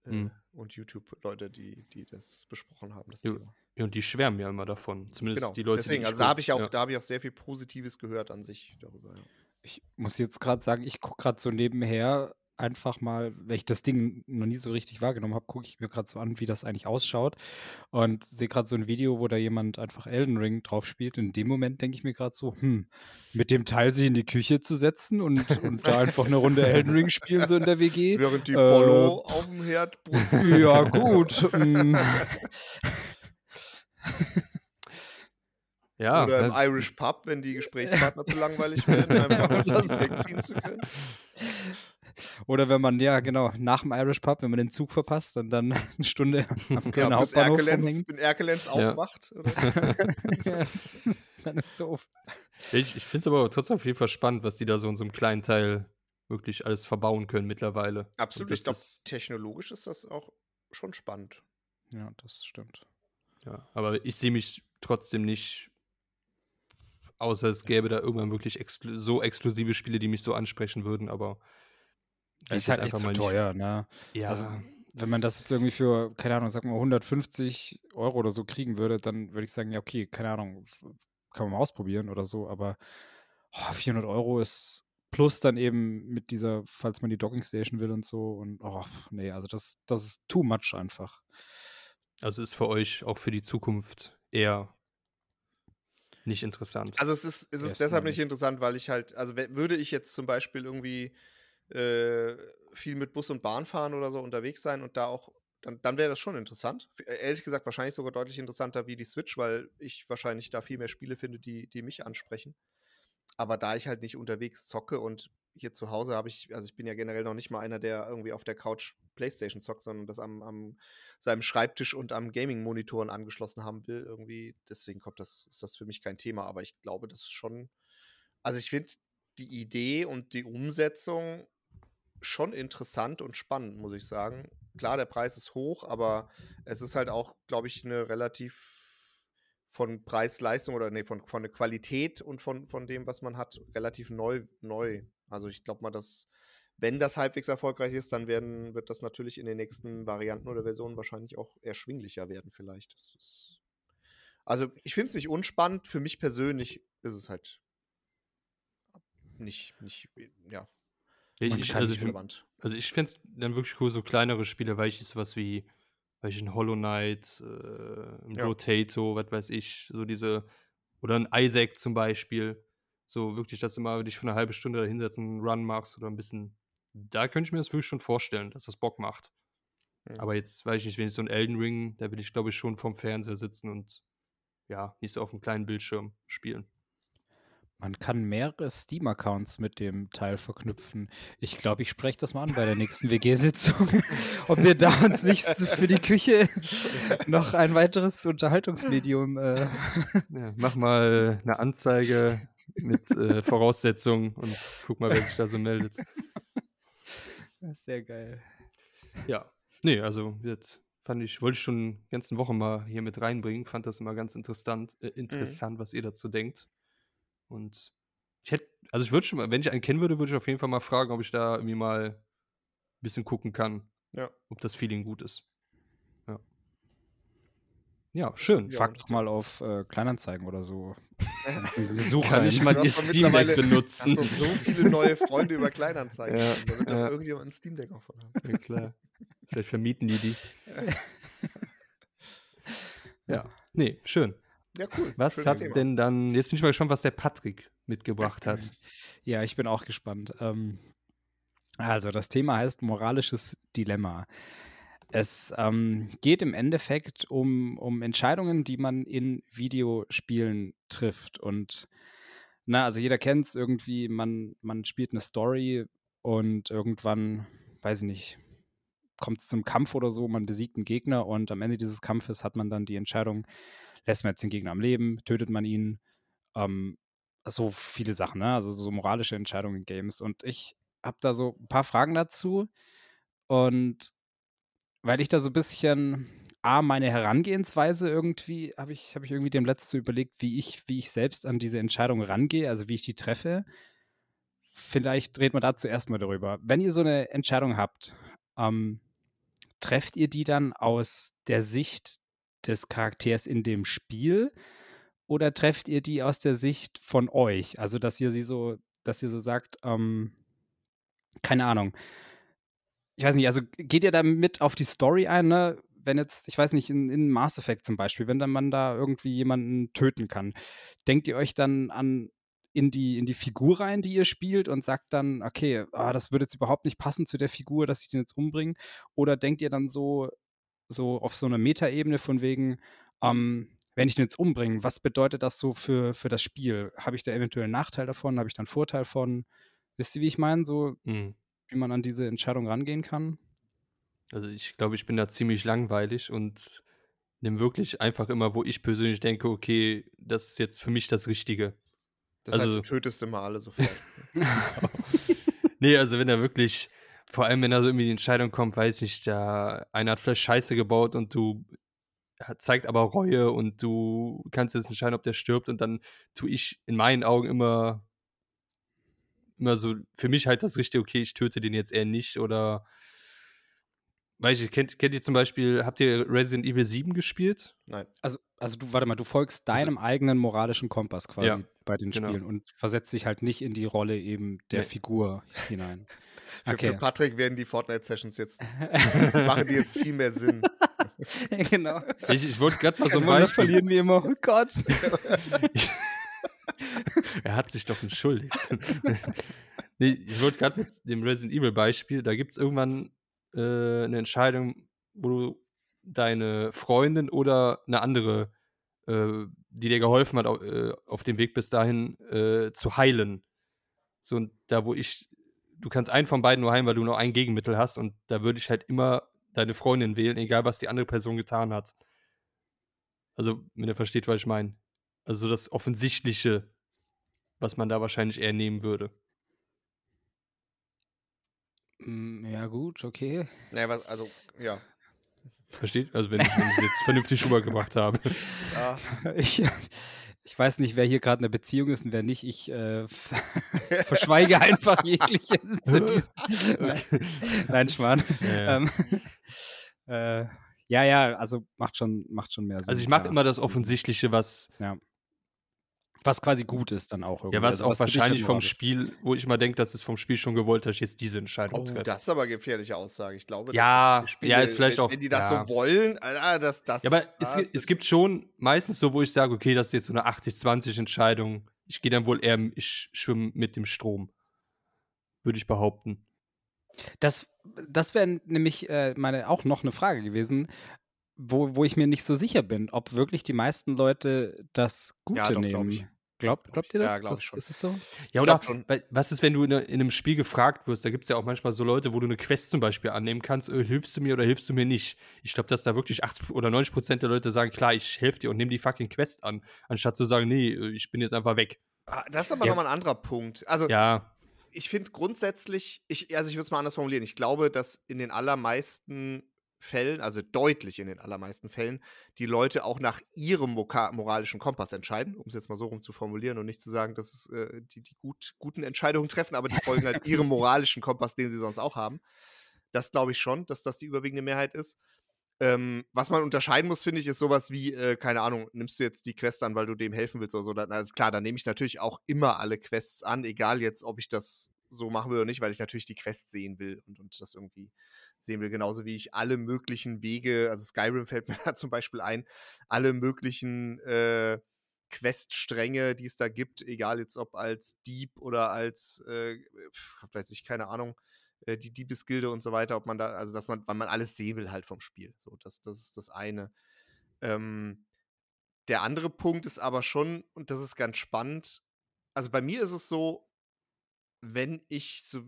äh, Mhm. und YouTube Leute, die, die das besprochen haben, das Thema. Ja, und die schwärmen ja immer davon. Zumindest Genau. die Leute, Deswegen, die also da habe ich auch, ja. da habe ich auch sehr viel Positives gehört an sich darüber. Ja. Ich muss jetzt gerade sagen, ich gucke gerade so nebenher einfach mal, weil ich das Ding noch nie so richtig wahrgenommen habe, gucke ich mir gerade so an, wie das eigentlich ausschaut und sehe gerade so ein Video, wo da jemand einfach Elden Ring drauf spielt. Und in dem Moment denke ich mir gerade so, hm, mit dem Teil sich in die Küche zu setzen und, und da einfach eine Runde Elden Ring spielen, so in der WG. Während die äh, Polo auf dem Herd brunzt. Ja, gut. Ja, Oder im ne, Irish Pub, wenn die Gesprächspartner zu langweilig werden, einfach auf Was? die wegziehen zu können. Oder wenn man, ja, genau, nach dem Irish Pub, wenn man den Zug verpasst und dann eine Stunde am Kölner Ja, Hauptbahnhof Erkelenz, rumhängt, wenn Erkelenz Ja. aufwacht. Oder? ja, dann ist doof. ich, ich finde es aber trotzdem auf jeden Fall spannend, was die da so in so einem kleinen Teil wirklich alles verbauen können mittlerweile. Absolut, ich das glaube, technologisch ist das auch schon spannend. Ja, das stimmt. Ja, aber ich sehe mich trotzdem nicht außer es gäbe da irgendwann wirklich exklu so exklusive Spiele, die mich so ansprechen würden, aber die Ist ich halt jetzt echt einfach zu nicht teuer, ne? Ja, Also, wenn man das jetzt irgendwie für, keine Ahnung, sag mal 150 Euro oder so kriegen würde, dann würde ich sagen, ja, okay, keine Ahnung, kann man mal ausprobieren oder so, aber oh, 400 Euro ist plus dann eben mit dieser, falls man die Docking Station will und so und oh, nee, also das, das ist too much einfach. Also ist für euch auch für die Zukunft eher nicht interessant. Also es ist, es ist Erstmal deshalb nicht interessant, weil ich halt, also würde ich jetzt zum Beispiel irgendwie äh, viel mit Bus und Bahn fahren oder so unterwegs sein und da auch, dann, dann wäre das schon interessant. Äh, Ehrlich gesagt, wahrscheinlich sogar deutlich interessanter wie die Switch, weil ich wahrscheinlich da viel mehr Spiele finde, die, die mich ansprechen. Aber da ich halt nicht unterwegs zocke und hier zu Hause habe ich, also ich bin ja generell noch nicht mal einer, der irgendwie auf der Couch Playstation zockt, sondern das am, am seinem Schreibtisch und am Gaming-Monitoren angeschlossen haben will, irgendwie. Deswegen kommt das, ist das für mich kein Thema. Aber ich glaube, das ist schon, also ich finde die Idee und die Umsetzung schon interessant und spannend, muss ich sagen. Klar, der Preis ist hoch, aber es ist halt auch, glaube ich, eine relativ von Preis-Leistung oder nee, von, von der Qualität und von, von dem, was man hat, relativ neu. neu. Also ich glaube mal, dass, wenn das halbwegs erfolgreich ist, dann werden, wird das natürlich in den nächsten Varianten oder Versionen wahrscheinlich auch erschwinglicher werden, vielleicht. Ist, also ich finde es nicht unspannend. Für mich persönlich ist es halt nicht, nicht, ja, Ich, ich, also, nicht ich, also ich fände es dann wirklich cool, so kleinere Spiele, weil ich sowas wie, weil ich ein Hollow Knight, äh, ein Ja. Potato, was weiß ich, so diese, oder ein Isaac zum Beispiel. So wirklich, dass du mal dich für eine halbe Stunde da hinsetzen, einen Run machst oder ein bisschen. Da könnte ich mir das wirklich schon vorstellen, dass das Bock macht. Mhm. Aber jetzt weiß ich nicht, wenn ich so ein Elden Ring, da will ich, glaube ich, schon vorm Fernseher sitzen und ja, nicht so auf einem kleinen Bildschirm spielen. Man kann mehrere Steam-Accounts mit dem Teil verknüpfen. Ich glaube, ich spreche das mal an bei der nächsten WG-Sitzung, ob wir da uns nicht für die Küche noch ein weiteres Unterhaltungsmedium. Äh, Ja, mach mal eine Anzeige mit äh, Voraussetzungen und guck mal, wer sich da so meldet. sehr geil. Ja, nee, also jetzt fand ich, wollte ich schon die ganzen Wochen mal hier mit reinbringen, fand das immer ganz interessant, äh, interessant, was ihr dazu denkt. Und ich hätte, also ich würde schon mal, wenn ich einen kennen würde, würde ich auf jeden Fall mal fragen, ob ich da irgendwie mal ein bisschen gucken kann, Ja. ob das Feeling gut ist. Ja. Schön. Ja, Fuck doch mal auf äh, Kleinanzeigen oder so. Gesuch Kann ich mal doch Steam Deck benutzen? Hast so viele neue Freunde über Kleinanzeigen. Ja, Da wird doch ja. irgendjemand ein Steam Deck auch von haben. Ja, klar. Vielleicht vermieten die die. Ja, nee, schön. Ja, cool. Was Schönes hat Thema. denn dann, jetzt bin ich mal gespannt, was der Patrick mitgebracht hat. Ja, ich bin auch gespannt. Ähm, also, das Thema heißt moralisches Dilemma. Es ähm, geht im Endeffekt um, um Entscheidungen, die man in Videospielen trifft. Und na, also jeder kennt es irgendwie, man, man spielt eine Story und irgendwann, weiß ich nicht, kommt es zum Kampf oder so, man besiegt einen Gegner und am Ende dieses Kampfes hat man dann die Entscheidung, lässt man jetzt den Gegner am Leben, tötet man ihn, ähm, so viele Sachen, ne? Also so moralische Entscheidungen in Games. Und ich habe da so ein paar Fragen dazu. Und weil ich da so ein bisschen, A, meine Herangehensweise irgendwie, habe ich, habe ich irgendwie dem letzten überlegt, wie ich, wie ich selbst an diese Entscheidung rangehe, also wie ich die treffe. Vielleicht dreht man da zuerst mal darüber. Wenn ihr so eine Entscheidung habt, ähm, trefft ihr die dann aus der Sicht des Charakters in dem Spiel oder trefft ihr die aus der Sicht von euch? Also, dass ihr sie so, dass ihr so sagt, ähm, keine Ahnung. Ich weiß nicht, also geht ihr da mit auf die Story ein, ne? Wenn jetzt, ich weiß nicht, in, in Mass Effect zum Beispiel, wenn dann man da irgendwie jemanden töten kann, denkt ihr euch dann an in die, in die Figur rein, die ihr spielt und sagt dann, okay, ah, das würde jetzt überhaupt nicht passen zu der Figur, dass ich den jetzt umbringe? Oder denkt ihr dann so, so auf so einer Metaebene von wegen, ähm, wenn ich den jetzt umbringe, was bedeutet das so für, für das Spiel? Habe ich da eventuell einen Nachteil davon? Habe ich da einen Vorteil von? Wisst ihr, wie ich meine? So, Hm. Wie man an diese Entscheidung rangehen kann? Also ich glaube, ich bin da ziemlich langweilig und nehme wirklich einfach immer, wo ich persönlich denke, okay, das ist jetzt für mich das Richtige. Das heißt, also- du tötest immer alle sofort. nee, also wenn er wirklich, vor allem wenn da so irgendwie die Entscheidung kommt, weiß ich, da einer hat vielleicht Scheiße gebaut und du zeigt aber Reue und du kannst jetzt entscheiden, ob der stirbt und dann tue ich in meinen Augen immer immer so für mich halt das Richtige, okay, ich töte den jetzt eher nicht oder weiß ich, kennt, kennt ihr zum Beispiel, habt ihr Resident Evil 7 gespielt? Nein. Also, also du, warte mal, du folgst Also deinem eigenen moralischen Kompass quasi Ja, bei den genau. Spielen und versetzt dich halt nicht in die Rolle eben der Nee. Figur hinein. Für, Okay. für Patrick werden die Fortnite-Sessions jetzt, machen die jetzt viel mehr Sinn. genau. Ich, ich wollte gerade mal so ein Beispiel. verlieren wir immer. Oh Gott. er hat sich doch entschuldigt. nee, ich wollte gerade mit dem Resident Evil Beispiel, da gibt es irgendwann äh, eine Entscheidung, wo du deine Freundin oder eine andere, äh, die dir geholfen hat, äh, auf dem Weg bis dahin äh, zu heilen. So, und da, wo ich, du kannst einen von beiden nur heilen, weil du nur ein Gegenmittel hast, und da würde ich halt immer deine Freundin wählen, egal was die andere Person getan hat. Also, wenn ihr versteht, was ich meine. Also so das Offensichtliche, was man da wahrscheinlich eher nehmen würde. Mm, Ja, gut, okay. Naja, was, also, ja. Versteht? Also wenn, ich es jetzt vernünftig rübergebracht habe. Ah, Ich, ich weiß nicht, wer hier gerade in einer Beziehung ist und wer nicht. Ich äh, verschweige einfach jegliche zu diesem. Nein, nein Schmarrn. Ja, ja. Ähm, äh, ja, ja, also macht schon, macht schon mehr Sinn. Also ich klar. immer das Offensichtliche, was, Was quasi gut ist dann auch irgendwie. ja, was Also auch halt wahrscheinlich vom. Spiel, wo ich mal denke, dass es vom Spiel schon gewollt, dass ich jetzt diese Entscheidung oh, treffe. das ist aber eine gefährliche Aussage. Ich glaube, Ja, dass ja, ist vielleicht wenn, auch- Wenn die das ja. so wollen, ah, das, das. Ja, aber es, ah, gi- es gibt schon meistens so, wo ich sage, okay, das ist jetzt so eine 80-20-Entscheidung. Ich gehe dann wohl eher, ich schwimme mit dem Strom. Würde ich behaupten. Das, das wäre nämlich äh, meine auch noch eine Frage gewesen, wo, wo ich mir nicht so sicher bin, ob wirklich die meisten Leute das Gute Ja, doch, glaub nehmen. ich. Glaubt, glaubt ihr das? Ja, glaub ich das schon. Ist es so? Ja, glaub oder schon. was ist, wenn du in, in einem Spiel gefragt wirst? Da gibt es ja auch manchmal so Leute, wo du eine Quest zum Beispiel annehmen kannst, äh, hilfst du mir oder hilfst du mir nicht? Ich glaube, dass da wirklich 80 oder 90 Prozent der Leute sagen, klar, ich helfe dir und nehme die fucking Quest an, anstatt zu sagen, nee, äh, ich bin jetzt einfach weg. Ah, Das ist aber Ja. nochmal ein anderer Punkt. Also, Ja, ich finde grundsätzlich, ich, also ich würde es mal anders formulieren, ich glaube, dass in den allermeisten Fällen, also deutlich in den allermeisten Fällen, die Leute auch nach ihrem moralischen Kompass entscheiden, um es jetzt mal so rum zu formulieren und nicht zu sagen, dass es, äh, die, die gut, guten Entscheidungen treffen, aber die folgen halt ihrem moralischen Kompass, den sie sonst auch haben. Das glaube ich schon, dass das die überwiegende Mehrheit ist. Ähm, was man unterscheiden muss, finde ich, ist sowas wie, äh, keine Ahnung, nimmst du jetzt die Quest an, weil du dem helfen willst oder so. Dann, also klar, dann nehme ich natürlich auch immer alle Quests an, egal jetzt, ob ich das so machen will oder nicht, weil ich natürlich die Quest sehen will und, und das irgendwie sehen will. Genauso wie ich alle möglichen Wege, also Skyrim fällt mir da zum Beispiel ein, alle möglichen äh, Queststränge, die es da gibt, egal jetzt ob als Dieb oder als, äh, weiß ich, keine Ahnung, äh, die Diebesgilde und so weiter, ob man da, also dass man, weil man alles sehen will halt vom Spiel. So, das, das ist das eine. Ähm, der andere Punkt ist aber schon, und das ist ganz spannend, also bei mir ist es so, wenn ich so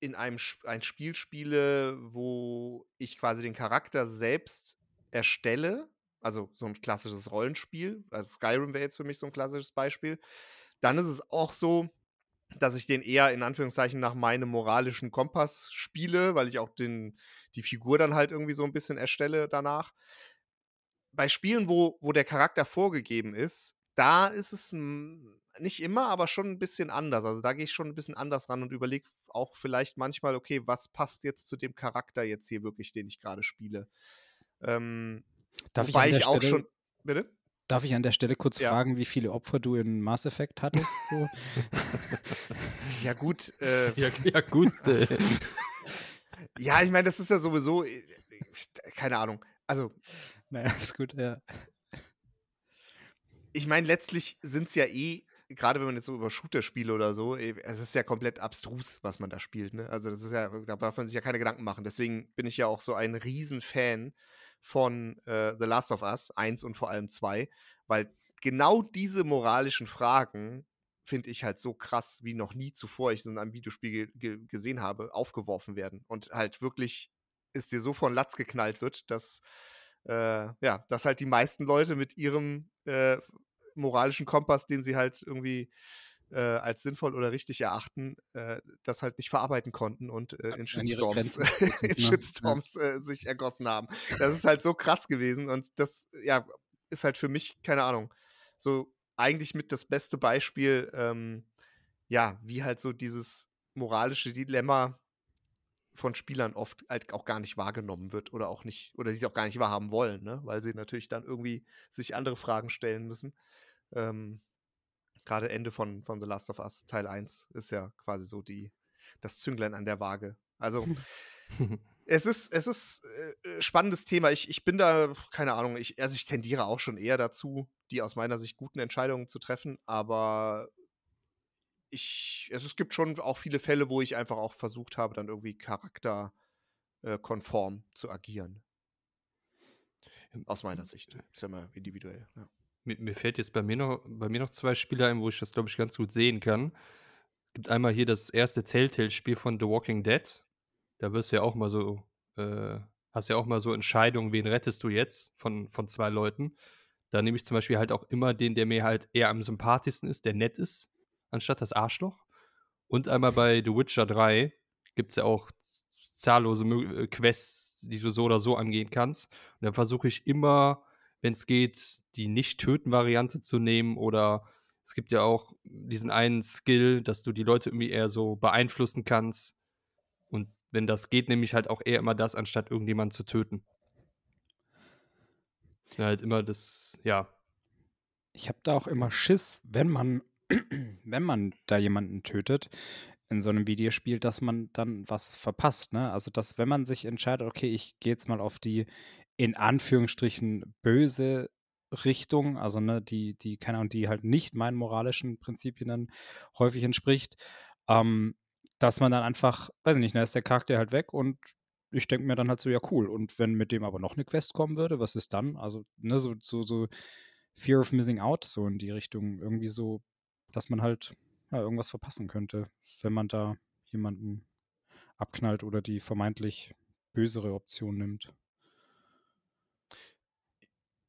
in einem ein Spiel spiele, wo ich quasi den Charakter selbst erstelle, also so ein klassisches Rollenspiel, also Skyrim wäre jetzt für mich so ein klassisches Beispiel, dann ist es auch so, dass ich den eher in Anführungszeichen nach meinem moralischen Kompass spiele, weil ich auch den, die Figur dann halt irgendwie so ein bisschen erstelle danach. Bei Spielen, wo, wo der Charakter vorgegeben ist, da ist es nicht immer, aber schon ein bisschen anders. Also da gehe ich schon ein bisschen anders ran und überlege auch vielleicht manchmal, okay, was passt jetzt zu dem Charakter jetzt hier wirklich, den ich gerade spiele. Ähm, Darf ich, wobei an der ich auch Stelle, schon. Bitte? darf ich an der Stelle kurz Ja. fragen, wie viele Opfer du in Mass Effect hattest? So? Ja, gut. Äh, ja, ja gut. Äh, ja, ich meine, das ist ja sowieso. äh, Keine Ahnung. Also, naja, ist gut, ja. Ich meine, letztlich sind es ja eh, gerade wenn man jetzt so über Shooter spiele oder so, eh, es ist ja komplett abstrus, was man da spielt. Ne? Also das ist ja, da darf man sich ja keine Gedanken machen. Deswegen bin ich ja auch so ein Riesenfan von äh, The Last of Us 1 und vor allem 2, weil genau diese moralischen Fragen finde ich halt so krass, wie noch nie zuvor ich es in einem Videospiel ge ge gesehen habe, aufgeworfen werden. Und halt wirklich es dir so von Latz geknallt wird, dass äh, ja, dass halt die meisten Leute mit ihrem äh, moralischen Kompass, den sie halt irgendwie äh, als sinnvoll oder richtig erachten, äh, das halt nicht verarbeiten konnten und äh, in Shitstorms, in ne? Shitstorms äh, sich ergossen haben. Das ist halt so krass gewesen und das ja, ist halt für mich, keine Ahnung, so eigentlich mit das beste Beispiel, ähm, ja, wie halt so dieses moralische Dilemma von Spielern oft halt auch gar nicht wahrgenommen wird oder auch nicht, oder sie es auch gar nicht wahrhaben wollen, ne? weil sie natürlich dann irgendwie sich andere Fragen stellen müssen. Ähm, Gerade Ende von, von The Last of Us Teil 1 ist ja quasi so die, das Zünglein an der Waage. Also es ist, es ist äh, spannendes Thema. Ich, ich bin da, keine Ahnung, ich, also ich tendiere auch schon eher dazu, die aus meiner Sicht guten Entscheidungen zu treffen, aber ich, also es gibt schon auch viele Fälle, wo ich einfach auch versucht habe, dann irgendwie charakterkonform zu agieren. Aus meiner Sicht. Ist ja mal individuell. Ja. Mir, mir fällt jetzt bei mir, noch, bei mir noch zwei Spiele ein, wo ich das, glaube ich, ganz gut sehen kann. Gibt einmal hier das erste Telltale-Spiel von The Walking Dead. Da wirst du ja auch mal so, äh, hast ja auch mal so Entscheidungen, wen rettest du jetzt von, von zwei Leuten. Da nehme ich zum Beispiel halt auch immer den, der mir halt eher am sympathischsten ist, der nett ist, anstatt das Arschloch. Und einmal bei The Witcher 3 gibt es ja auch zahllose Mö- äh, Quests, die du so oder so angehen kannst. Und dann versuche ich immer, wenn es geht, die Nicht-Töten-Variante zu nehmen. Oder es gibt ja auch diesen einen Skill, dass du die Leute irgendwie eher so beeinflussen kannst. Und wenn das geht, nehme ich halt auch eher immer das, anstatt irgendjemanden zu töten. Ja, halt immer das, ja. Ich habe da auch immer Schiss, wenn man, wenn man da jemanden tötet in so einem Videospiel, dass man dann was verpasst. Ne? Also, dass wenn man sich entscheidet, okay, ich gehe jetzt mal auf die in Anführungsstrichen böse Richtung, also ne, die, die, keine Ahnung, die halt nicht meinen moralischen Prinzipien dann häufig entspricht, ähm, dass man dann einfach, weiß ich nicht, da ist der Charakter halt weg und ich denke mir dann halt so, ja, cool. Und wenn mit dem aber noch eine Quest kommen würde, was ist dann? Also, ne, so, so, so Fear of Missing Out, so in die Richtung, irgendwie so, dass man halt ja, irgendwas verpassen könnte, wenn man da jemanden abknallt oder die vermeintlich bösere Option nimmt.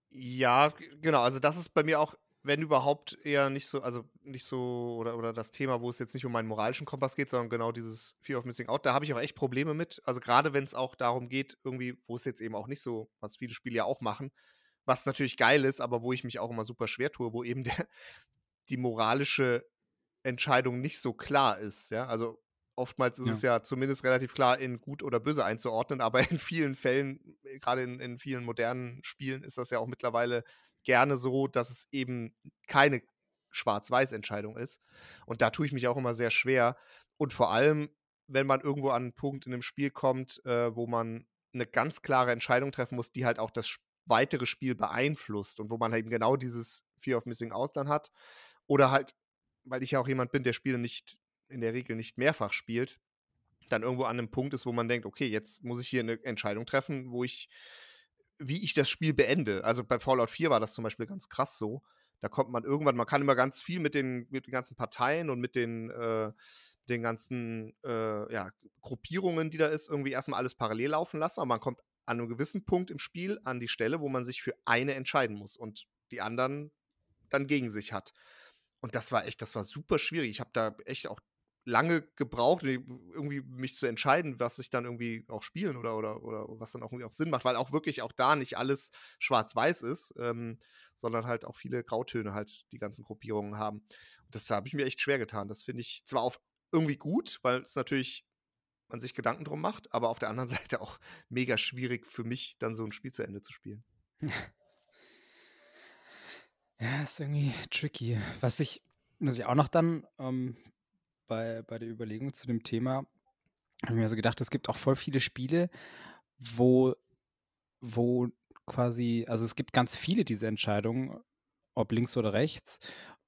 Ja, genau. Also das ist bei mir auch, wenn überhaupt, eher nicht so, also nicht so, oder, oder das Thema, wo es jetzt nicht um meinen moralischen Kompass geht, sondern genau dieses Fear of Missing Out. Da habe ich auch echt Probleme mit. Also gerade wenn es auch darum geht, irgendwie, wo es jetzt eben auch nicht so, was viele Spiele ja auch machen, was natürlich geil ist, aber wo ich mich auch immer super schwer tue, wo eben der, die moralische Entscheidung nicht so klar ist. Ja, also oftmals ist Ja. es ja zumindest relativ klar in gut oder böse einzuordnen, aber in vielen Fällen, äh, gerade in, in vielen modernen Spielen, ist das ja auch mittlerweile gerne so, dass es eben keine Schwarz-Weiß-Entscheidung ist. Und da tue ich mich auch immer sehr schwer. Und vor allem, wenn man irgendwo an einen Punkt in einem Spiel kommt, äh, wo man eine ganz klare Entscheidung treffen muss, die halt auch das weitere Spiel beeinflusst und wo man eben genau dieses Fear of Missing Out dann hat. Oder halt, weil ich ja auch jemand bin, der Spiele nicht in der Regel nicht mehrfach spielt, dann irgendwo an einem Punkt ist, wo man denkt, okay, jetzt muss ich hier eine Entscheidung treffen, wo ich, wie ich das Spiel beende. Also bei Fallout 4 war das zum Beispiel ganz krass so. Da kommt man irgendwann, man kann immer ganz viel mit den, mit den ganzen Parteien und mit den, äh, den ganzen äh, ja, Gruppierungen, die da ist, irgendwie erstmal alles parallel laufen lassen. Aber man kommt an einem gewissen Punkt im Spiel an die Stelle, wo man sich für eine entscheiden muss und die anderen dann gegen sich hat. Und das war echt, das war super schwierig. Ich habe da echt auch lange gebraucht, irgendwie mich zu entscheiden, was ich dann irgendwie auch spielen oder, oder, oder was dann auch irgendwie auch Sinn macht, weil auch wirklich auch da nicht alles schwarz-weiß ist, ähm, sondern halt auch viele Grautöne halt die ganzen Gruppierungen haben. Und das habe ich mir echt schwer getan. Das finde ich zwar auf irgendwie gut, weil es natürlich man sich Gedanken drum macht, aber auf der anderen Seite auch mega schwierig für mich, dann so ein Spiel zu Ende zu spielen. Ja, ist irgendwie tricky. Was ich, was ich auch noch dann ähm, bei, bei der Überlegung zu dem Thema, habe ich mir so gedacht, es gibt auch voll viele Spiele, wo, wo quasi, also es gibt ganz viele diese Entscheidungen, ob links oder rechts.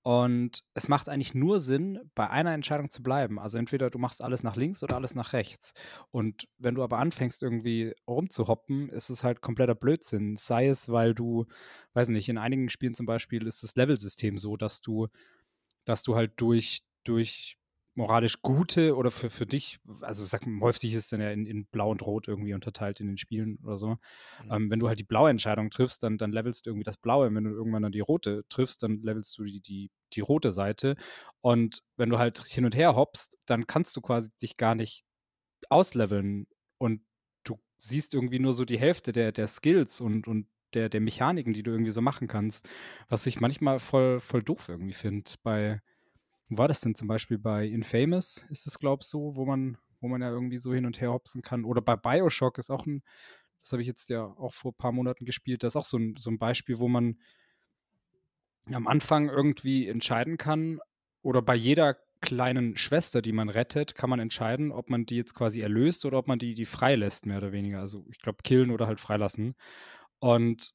Und es macht eigentlich nur Sinn, bei einer Entscheidung zu bleiben. Also entweder du machst alles nach links oder alles nach rechts. Und wenn du aber anfängst, irgendwie rumzuhoppen, ist es halt kompletter Blödsinn. Sei es, weil du, weiß nicht, in einigen Spielen zum Beispiel ist das Level-System so, dass du, dass du halt durch, durch moralisch gute oder für, für dich, also sag mal, häufig ist es dann ja in, in Blau und Rot irgendwie unterteilt in den Spielen oder so. Mhm. Ähm, wenn du halt die blaue Entscheidung triffst, dann, dann levelst du irgendwie das Blaue. Wenn du irgendwann dann die rote triffst, dann levelst du die, die, die rote Seite. Und wenn du halt hin und her hoppst, dann kannst du quasi dich gar nicht ausleveln und du siehst irgendwie nur so die Hälfte der, der Skills und, und der, der Mechaniken, die du irgendwie so machen kannst, was ich manchmal voll, voll doof irgendwie finde bei war das denn zum Beispiel bei Infamous? Ist es, glaube ich, so, wo man, wo man ja irgendwie so hin und her hopsen kann? Oder bei Bioshock ist auch ein, das habe ich jetzt ja auch vor ein paar Monaten gespielt, das ist auch so ein, so ein Beispiel, wo man am Anfang irgendwie entscheiden kann, oder bei jeder kleinen Schwester, die man rettet, kann man entscheiden, ob man die jetzt quasi erlöst oder ob man die, die freilässt, mehr oder weniger. Also ich glaube, killen oder halt freilassen. Und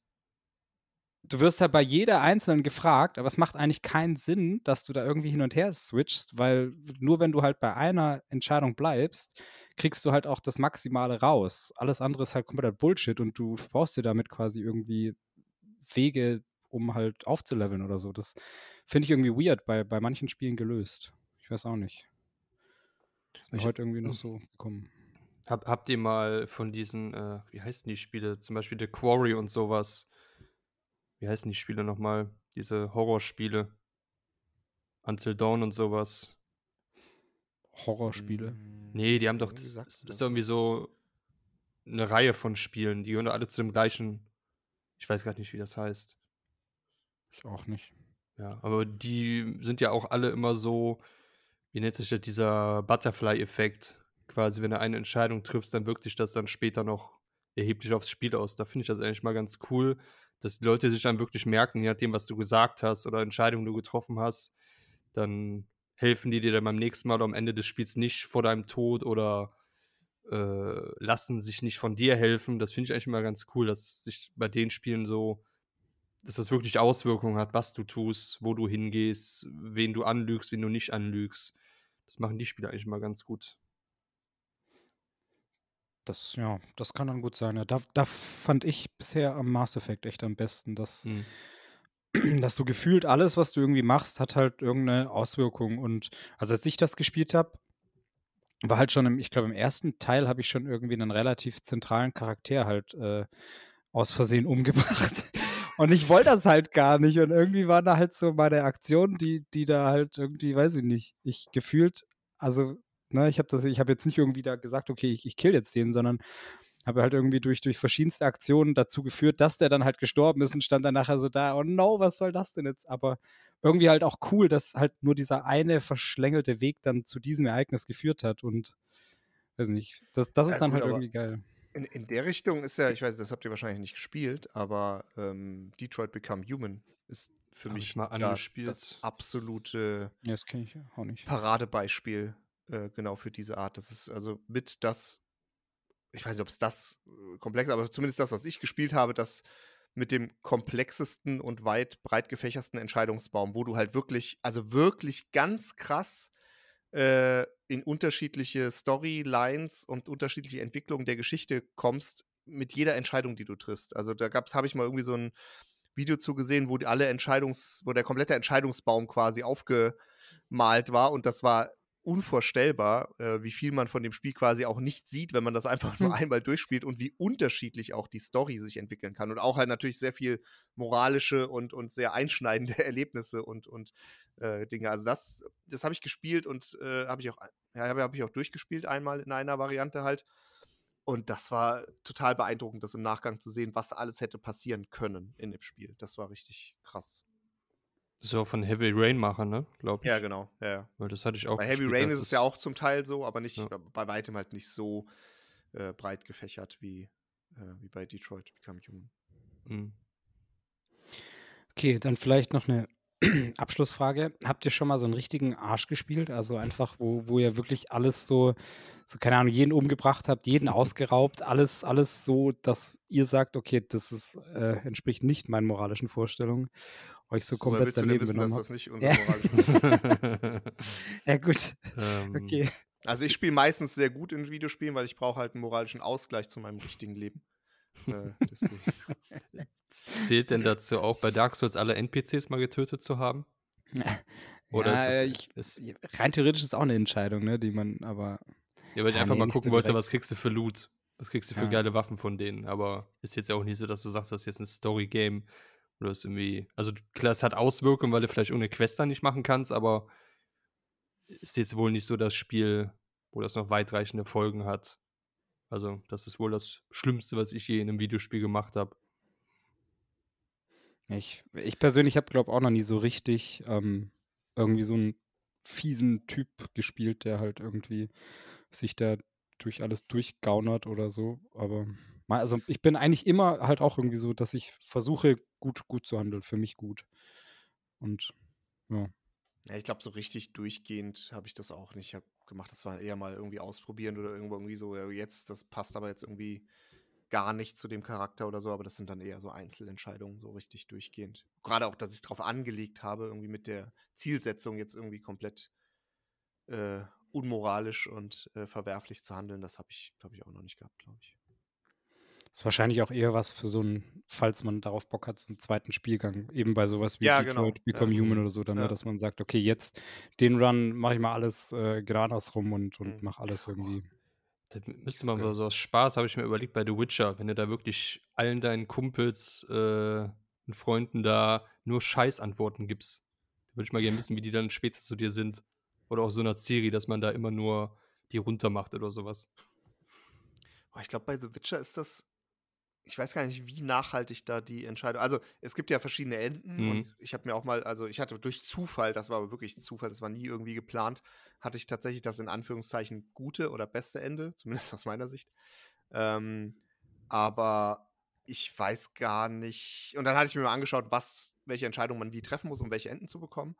du wirst halt bei jeder einzelnen gefragt, aber es macht eigentlich keinen Sinn, dass du da irgendwie hin und her switchst, weil nur wenn du halt bei einer Entscheidung bleibst, kriegst du halt auch das Maximale raus. Alles andere ist halt komplett Bullshit und du brauchst dir damit quasi irgendwie Wege, um halt aufzuleveln oder so. Das finde ich irgendwie weird bei, bei manchen Spielen gelöst. Ich weiß auch nicht. Das ist mir ich, heute irgendwie noch hm. so gekommen. Hab, habt ihr mal von diesen, äh, wie heißen die Spiele, zum Beispiel The Quarry und sowas, wie heißen die Spiele nochmal? Diese Horrorspiele. Until Dawn und sowas. Horrorspiele? Nee, die haben doch, das, das ist irgendwie so eine Reihe von Spielen, die gehören alle zu dem gleichen, ich weiß gar nicht, wie das heißt. Ich auch nicht. Ja, aber die sind ja auch alle immer so, wie nennt sich das, dieser Butterfly-Effekt. Quasi, wenn du eine Entscheidung triffst, dann wirkt sich das dann später noch erheblich aufs Spiel aus. Da finde ich das eigentlich mal ganz cool, dass die Leute sich dann wirklich merken, je nachdem, was du gesagt hast oder Entscheidungen du getroffen hast, dann helfen die dir dann beim nächsten Mal oder am Ende des Spiels nicht vor deinem Tod oder äh, lassen sich nicht von dir helfen. Das finde ich eigentlich immer ganz cool, dass sich bei den Spielen so, dass das wirklich Auswirkungen hat, was du tust, wo du hingehst, wen du anlügst, wen du nicht anlügst. Das machen die Spiele eigentlich immer ganz gut. Das, ja, das kann dann gut sein. Ja, da, da fand ich bisher am Mass Effect echt am besten, dass, mhm. dass du gefühlt alles, was du irgendwie machst, hat halt irgendeine Auswirkung. Und also als ich das gespielt habe, war halt schon im, ich glaube, im ersten Teil habe ich schon irgendwie einen relativ zentralen Charakter halt äh, aus Versehen umgebracht. Und ich wollte das halt gar nicht. Und irgendwie war da halt so meine Aktion, die, die da halt irgendwie, weiß ich nicht, ich gefühlt, also Ne, ich habe das, ich habe jetzt nicht irgendwie da gesagt, okay, ich, ich kill jetzt den, sondern habe halt irgendwie durch, durch verschiedenste Aktionen dazu geführt, dass der dann halt gestorben ist und stand dann nachher so da, oh no, was soll das denn jetzt? Aber irgendwie halt auch cool, dass halt nur dieser eine verschlängelte Weg dann zu diesem Ereignis geführt hat und weiß nicht, das, das ist ja, dann gut, halt irgendwie geil. In, in der Richtung ist ja, ich weiß, das habt ihr wahrscheinlich nicht gespielt, aber ähm, Detroit Become Human ist für Hab mich mal angespielt. das absolute ja, das ich auch nicht. Paradebeispiel äh, genau für diese Art. Das ist also mit das, ich weiß nicht, ob es das äh, komplex, aber zumindest das, was ich gespielt habe, das mit dem komplexesten und weit breit gefächersten Entscheidungsbaum, wo du halt wirklich, also wirklich ganz krass äh, in unterschiedliche Storylines und unterschiedliche Entwicklungen der Geschichte kommst mit jeder Entscheidung, die du triffst. Also da gab's, habe ich mal irgendwie so ein Video zugesehen, wo die alle Entscheidungs, wo der komplette Entscheidungsbaum quasi aufgemalt war und das war unvorstellbar, äh, wie viel man von dem Spiel quasi auch nicht sieht, wenn man das einfach nur hm. einmal durchspielt und wie unterschiedlich auch die Story sich entwickeln kann. Und auch halt natürlich sehr viel moralische und, und sehr einschneidende Erlebnisse und, und äh, Dinge. Also das, das habe ich gespielt und äh, habe ich auch, ja, habe hab ich auch durchgespielt einmal in einer Variante halt. Und das war total beeindruckend, das im Nachgang zu sehen, was alles hätte passieren können in dem Spiel. Das war richtig krass. Das ist ja auch von Heavy Rain Macher, ne? Glaube ich. Ja, genau. Ja, ja. Weil das hatte ich auch. Bei Heavy Rain ist es ja auch zum Teil so, aber nicht ja. bei weitem halt nicht so äh, breit gefächert wie, äh, wie bei Detroit Become Human. Mhm. Okay, dann vielleicht noch eine Abschlussfrage. Habt ihr schon mal so einen richtigen Arsch gespielt? Also einfach, wo, wo ihr wirklich alles so, so, keine Ahnung, jeden umgebracht habt, jeden ausgeraubt, alles, alles so, dass ihr sagt, okay, das ist, äh, entspricht nicht meinen moralischen Vorstellungen euch so komplett daneben wissen, genommen dass das nicht unser moralischer Ja gut, ähm, okay. Also ich spiele meistens sehr gut in Videospielen, weil ich brauche halt einen moralischen Ausgleich zu meinem richtigen Leben. äh, Zählt denn dazu auch bei Dark Souls alle NPCs mal getötet zu haben? Oder ja, ist es, ich, ist, rein theoretisch ist es auch eine Entscheidung, ne, die man, aber. Ja, weil ich Ah, einfach nee, mal gucken so wollte, direkt. was kriegst du für Loot? Was kriegst du für Ja. geile Waffen von denen? Aber ist jetzt auch nicht so, dass du sagst, das ist jetzt ein Story-Game. Oder ist irgendwie. Also klar, es hat Auswirkungen, weil du vielleicht irgendeine Quest dann nicht machen kannst, aber ist jetzt wohl nicht so das Spiel, wo das noch weitreichende Folgen hat. Also, das ist wohl das Schlimmste, was ich je in einem Videospiel gemacht habe. Ich, ich persönlich habe, glaube auch noch nie so richtig ähm, irgendwie so einen fiesen Typ gespielt, der halt irgendwie sich da durch alles durchgaunert oder so. Aber also ich bin eigentlich immer halt auch irgendwie so, dass ich versuche, gut, gut zu handeln, für mich gut. Und ja. Ja, ich glaube, so richtig durchgehend habe ich das auch nicht gemacht. Das war eher mal irgendwie ausprobieren oder irgendwo irgendwie so, ja, jetzt, das passt aber jetzt irgendwie gar nicht zu dem Charakter oder so, aber das sind dann eher so Einzelentscheidungen, so richtig durchgehend. Gerade auch, dass ich drauf angelegt habe, irgendwie mit der Zielsetzung jetzt irgendwie komplett äh, unmoralisch und äh, verwerflich zu handeln, das habe ich, glaube ich, auch noch nicht gehabt, glaube ich. Ist wahrscheinlich auch eher was für so ein, falls man darauf Bock hat, so einen zweiten Spielgang. Eben bei sowas wie Ja, Detroit genau, Become ja. Human oder so, dann, ne, Ja. dass man sagt, okay, jetzt den Run mache ich mal alles äh, gerade andersrum und, und Mhm. mache alles irgendwie. Das müsste man so aus Spaß, habe ich mir überlegt, bei The Witcher, wenn du da wirklich allen deinen Kumpels äh, und Freunden da nur Scheißantworten gibst. Würde ich mal gerne wissen, wie die dann später zu dir sind. Oder auch so einer Serie, dass man da immer nur die runtermacht oder sowas. Ich glaube, bei The Witcher ist das. Ich weiß gar nicht, wie nachhaltig da die Entscheidung. Also, es gibt ja verschiedene Enden Mhm. und ich habe mir auch mal, also ich hatte durch Zufall, das war aber wirklich Zufall, das war nie irgendwie geplant, hatte ich tatsächlich das in Anführungszeichen gute oder beste Ende, zumindest aus meiner Sicht. Ähm, aber ich weiß gar nicht. Und dann hatte ich mir mal angeschaut, was, welche Entscheidungen man wie treffen muss, um welche Enden zu bekommen.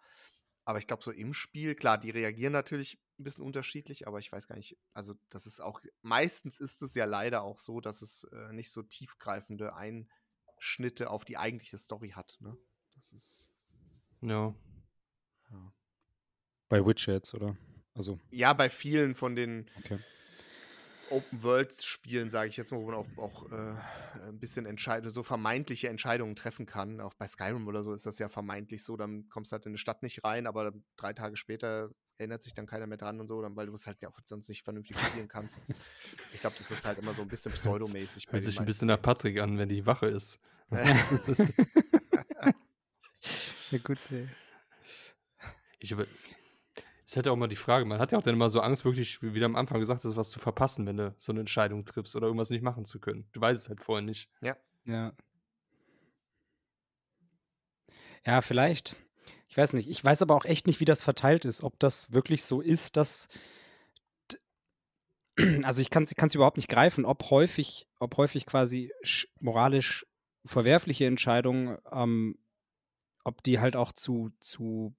Aber ich glaube, so im Spiel, klar, die reagieren natürlich ein bisschen unterschiedlich, aber ich weiß gar nicht, also das ist auch, meistens ist es ja leider auch so, dass es äh, nicht so tiefgreifende Einschnitte auf die eigentliche Story hat. Ne? Das ist, Ja. ja. Bei Witcher jetzt, oder? Also, ja, bei vielen von den okay. Open-World-Spielen, sage ich jetzt mal, wo man auch, auch äh, ein bisschen entscheide, so vermeintliche Entscheidungen treffen kann. Auch bei Skyrim oder so ist das ja vermeintlich so, dann kommst du halt in eine Stadt nicht rein, aber drei Tage später erinnert sich dann keiner mehr dran und so, dann, weil du es halt ja auch sonst nicht vernünftig spielen kannst. Ich glaube, das ist halt immer so ein bisschen pseudomäßig. Hört sich ein bisschen nach. Patrick an, wenn die Wache ist. Ja, gut, ey. Ich über ist halt auch mal die Frage, man hat ja auch dann immer so Angst, wirklich, wie du am Anfang gesagt hast, was zu verpassen, wenn du so eine Entscheidung triffst oder irgendwas nicht machen zu können. Du weißt es halt vorher nicht. Ja. Ja. Ja, vielleicht. Ich weiß nicht. Ich weiß aber auch echt nicht, wie das verteilt ist. Ob das wirklich so ist, dass. Also ich kann es überhaupt nicht greifen, ob häufig, ob häufig quasi sch- moralisch verwerfliche Entscheidungen, ähm, ob die halt auch zu, zu,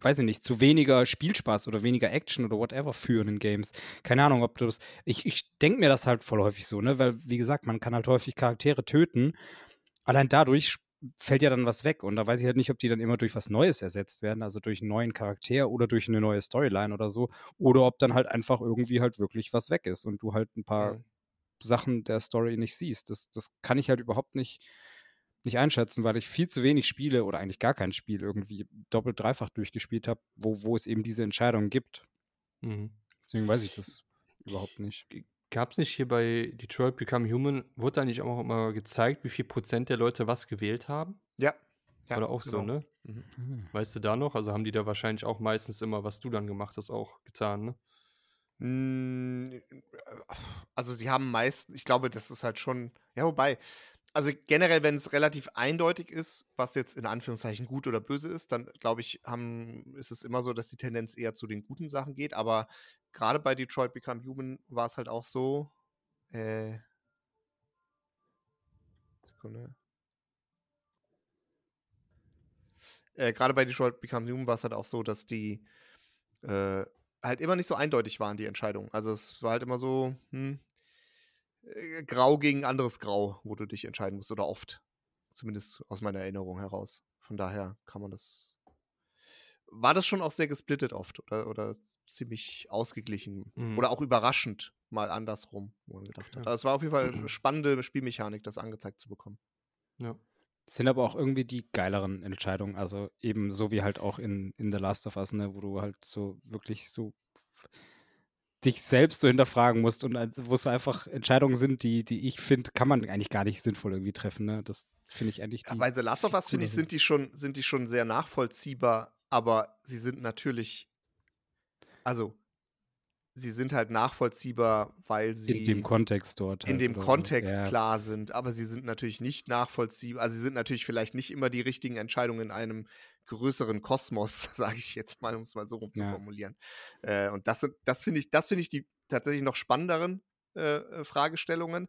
weiß ich nicht, zu weniger Spielspaß oder weniger Action oder whatever führen in Games. Keine Ahnung, ob du das. Ich, ich denke mir das halt voll häufig so, ne? Weil, wie gesagt, man kann halt häufig Charaktere töten. Allein dadurch fällt ja dann was weg. Und da weiß ich halt nicht, ob die dann immer durch was Neues ersetzt werden, also durch einen neuen Charakter oder durch eine neue Storyline oder so. Oder ob dann halt einfach irgendwie halt wirklich was weg ist und du halt ein paar Mhm. Sachen der Story nicht siehst. Das, das kann ich halt überhaupt nicht, nicht einschätzen, weil ich viel zu wenig Spiele oder eigentlich gar kein Spiel irgendwie doppelt, dreifach durchgespielt habe, wo, wo es eben diese Entscheidungen gibt. Mhm. Deswegen weiß ich das überhaupt nicht. Gab es nicht hier bei Detroit Become Human, wurde da nicht auch immer gezeigt, wie viel Prozent der Leute was gewählt haben? Ja. ja Oder auch so, genau. ne? Mhm. Hm. Weißt du da noch? Also haben die da wahrscheinlich auch meistens immer, was du dann gemacht hast, auch getan, ne? Äh, Also sie haben meist, ich glaube, das ist halt schon, ja, wobei, also generell, wenn es relativ eindeutig ist, was jetzt in Anführungszeichen gut oder böse ist, dann glaube ich, haben, ist es immer so, dass die Tendenz eher zu den guten Sachen geht. Aber gerade bei Detroit Become Human war es halt auch so, äh, Sekunde. Äh, gerade bei Detroit Become Human war es halt auch so, dass die äh, halt immer nicht so eindeutig waren, die Entscheidungen. Also es war halt immer so, hm, äh, grau gegen anderes Grau, wo du dich entscheiden musst, oder oft. Zumindest aus meiner Erinnerung heraus. Von daher kann man das. War das schon auch sehr gesplittet oft oder, oder ziemlich ausgeglichen Mhm. oder auch überraschend mal andersrum, wo man gedacht Okay. hat. Also es war auf jeden Fall eine spannende Spielmechanik, das angezeigt zu bekommen. Ja. Sind aber auch irgendwie die geileren Entscheidungen. Also eben so wie halt auch in, in The Last of Us, ne, wo du halt so wirklich so dich selbst so hinterfragen musst und wo es einfach Entscheidungen sind, die, die ich finde, kann man eigentlich gar nicht sinnvoll irgendwie treffen. Ne? Das finde ich eigentlich. Ja, bei The Last of Us, finde ich, sind die, schon, sind die schon sehr nachvollziehbar, aber sie sind natürlich, also sie sind halt nachvollziehbar, weil sie in dem Kontext dort in halt, dem Kontext ja. klar sind, aber sie sind natürlich nicht nachvollziehbar. Also sie sind natürlich vielleicht nicht immer die richtigen Entscheidungen in einem größeren Kosmos, sage ich jetzt mal, um es mal so rum zu ja. formulieren. Äh, und das, das finde ich, das finde ich die tatsächlich noch spannenderen äh, äh Fragestellungen.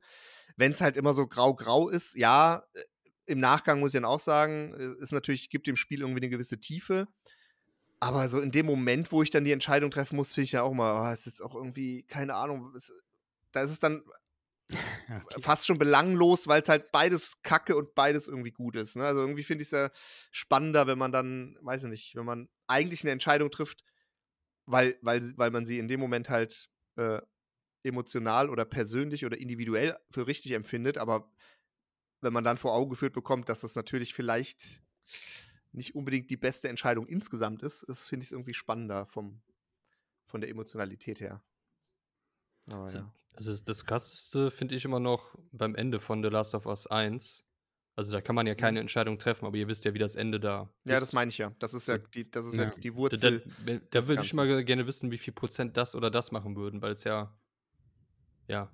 Wenn es halt immer so grau-grau ist, ja, äh, im Nachgang muss ich dann auch sagen, äh, ist natürlich, gibt dem Spiel irgendwie eine gewisse Tiefe. Aber so in dem Moment, wo ich dann die Entscheidung treffen muss, finde ich ja auch mal, oh, ist jetzt auch irgendwie, keine Ahnung, ist, da ist es dann okay. fast schon belanglos, weil es halt beides kacke und beides irgendwie gut ist. Ne? Also irgendwie finde ich es ja spannender, wenn man dann, weiß ich nicht, wenn man eigentlich eine Entscheidung trifft, weil, weil, weil man sie in dem Moment halt äh, emotional oder persönlich oder individuell für richtig empfindet, aber wenn man dann vor Augen geführt bekommt, dass das natürlich vielleicht nicht unbedingt die beste Entscheidung insgesamt ist, ist finde ich es irgendwie spannender vom, von der Emotionalität her. Aber, ja. Also das krasseste finde ich immer noch beim Ende von The Last of Us 1. Also da kann man ja keine mhm. Entscheidung treffen, aber ihr wisst ja, wie das Ende da ist. Ja, das meine ich ja. Das ist ja die, das ist ja. ja die Wurzel. Da, da, da würde ich mal gerne wissen, wie viel Prozent das oder das machen würden, weil es ja, ja,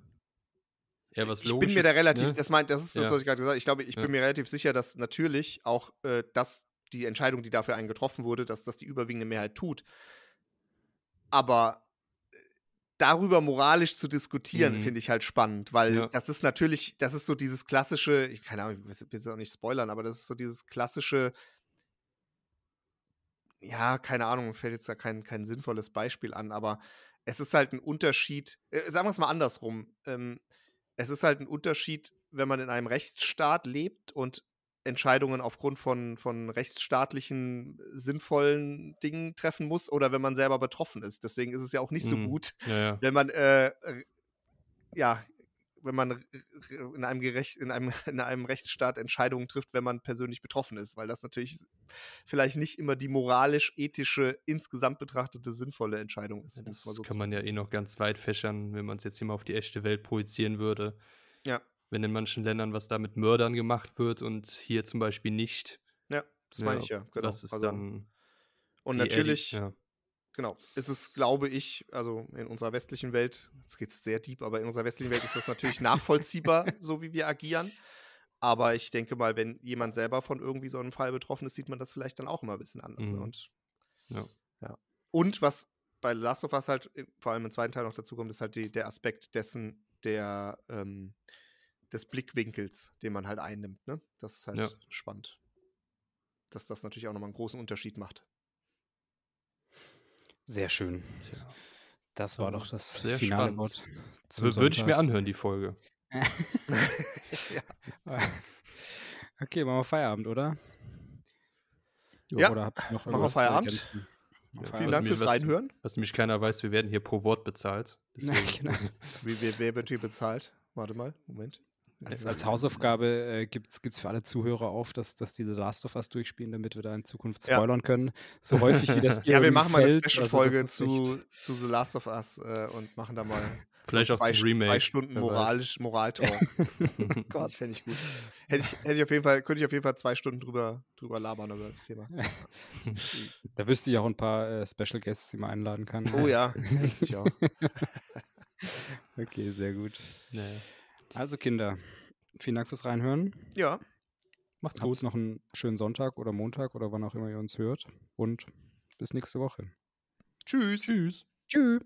ja, was ich bin mir da relativ, ne? das meint, das ist das, ja. was ich gerade gesagt habe. Ich glaube, ich ja. bin mir relativ sicher, dass natürlich auch äh, das die Entscheidung, die dafür einen getroffen wurde, dass das die überwiegende Mehrheit tut. Aber darüber moralisch zu diskutieren, mhm. finde ich halt spannend, weil ja. das ist natürlich, das ist so dieses klassische, ich keine Ahnung, ich will es auch nicht spoilern, aber das ist so dieses klassische, ja, keine Ahnung, fällt jetzt da kein, kein sinnvolles Beispiel an, aber es ist halt ein Unterschied, äh, sagen wir es mal andersrum, ähm, es ist halt ein Unterschied, wenn man in einem Rechtsstaat lebt und Entscheidungen aufgrund von, von rechtsstaatlichen sinnvollen Dingen treffen muss oder wenn man selber betroffen ist. Deswegen ist es ja auch nicht so mhm. gut, ja, ja. wenn man äh, ja, wenn man in einem, Gerecht, in, einem, in einem Rechtsstaat Entscheidungen trifft, wenn man persönlich betroffen ist, weil das natürlich vielleicht nicht immer die moralisch-ethische, insgesamt betrachtete sinnvolle Entscheidung ist. das so kann man ja eh noch ganz weit fächern, wenn man es jetzt hier mal auf die echte Welt projizieren würde. Ja wenn in manchen Ländern was da mit Mördern gemacht wird und hier zum Beispiel nicht. Ja, das meine ich ja. Genau. Das ist also, dann. Und natürlich, ja. genau, ist es, glaube ich, also in unserer westlichen Welt, jetzt geht es sehr deep, aber in unserer westlichen Welt ist das natürlich nachvollziehbar, so wie wir agieren. Aber ich denke mal, wenn jemand selber von irgendwie so einem Fall betroffen ist, sieht man das vielleicht dann auch immer ein bisschen anders. Ne? Mhm. Ne? Und, ja. ja. Und was bei Last of Us halt vor allem im zweiten Teil noch dazu kommt, ist halt die, der Aspekt dessen, der ähm, des Blickwinkels, den man halt einnimmt. Ne? Das ist halt ja. spannend. Dass das natürlich auch nochmal einen großen Unterschied macht. Sehr schön. Tja. Das war doch das Sehr finale Wort. Würde ich mir anhören, die Folge. ja. Okay, machen wir Feierabend, oder? Jo, ja, oder habt ihr noch machen wir Feierabend. Ja, Vielen Dank fürs Reinhören. Was, was nämlich keiner weiß, wir werden hier pro Wort bezahlt. genau. wie, wie, wer wird hier bezahlt? Warte mal, Moment. Als, als Hausaufgabe äh, gibt es für alle Zuhörer auf, dass, dass die The Last of Us durchspielen, damit wir da in Zukunft spoilern ja. können. So häufig wie das Ja, wir machen mal eine Special-Folge also zu, zu The Last of Us äh, und machen da mal Vielleicht auch zwei, zum Remake. zwei Stunden moralisch, Moraltalk. oh Gott. Fände ich gut. Hätte ich, hätte ich auf jeden Fall, könnte ich auf jeden Fall zwei Stunden drüber, drüber labern über das Thema. da wüsste ich auch ein paar äh, Special Guests, die man einladen kann. Oh ja, wüsste ich auch. okay, sehr gut. Naja. Also Kinder, vielen Dank fürs Reinhören. Ja. Macht's gut. Habt noch einen schönen Sonntag oder Montag oder wann auch immer ihr uns hört. Und bis nächste Woche. Tschüss. Tschüss. Tschüss.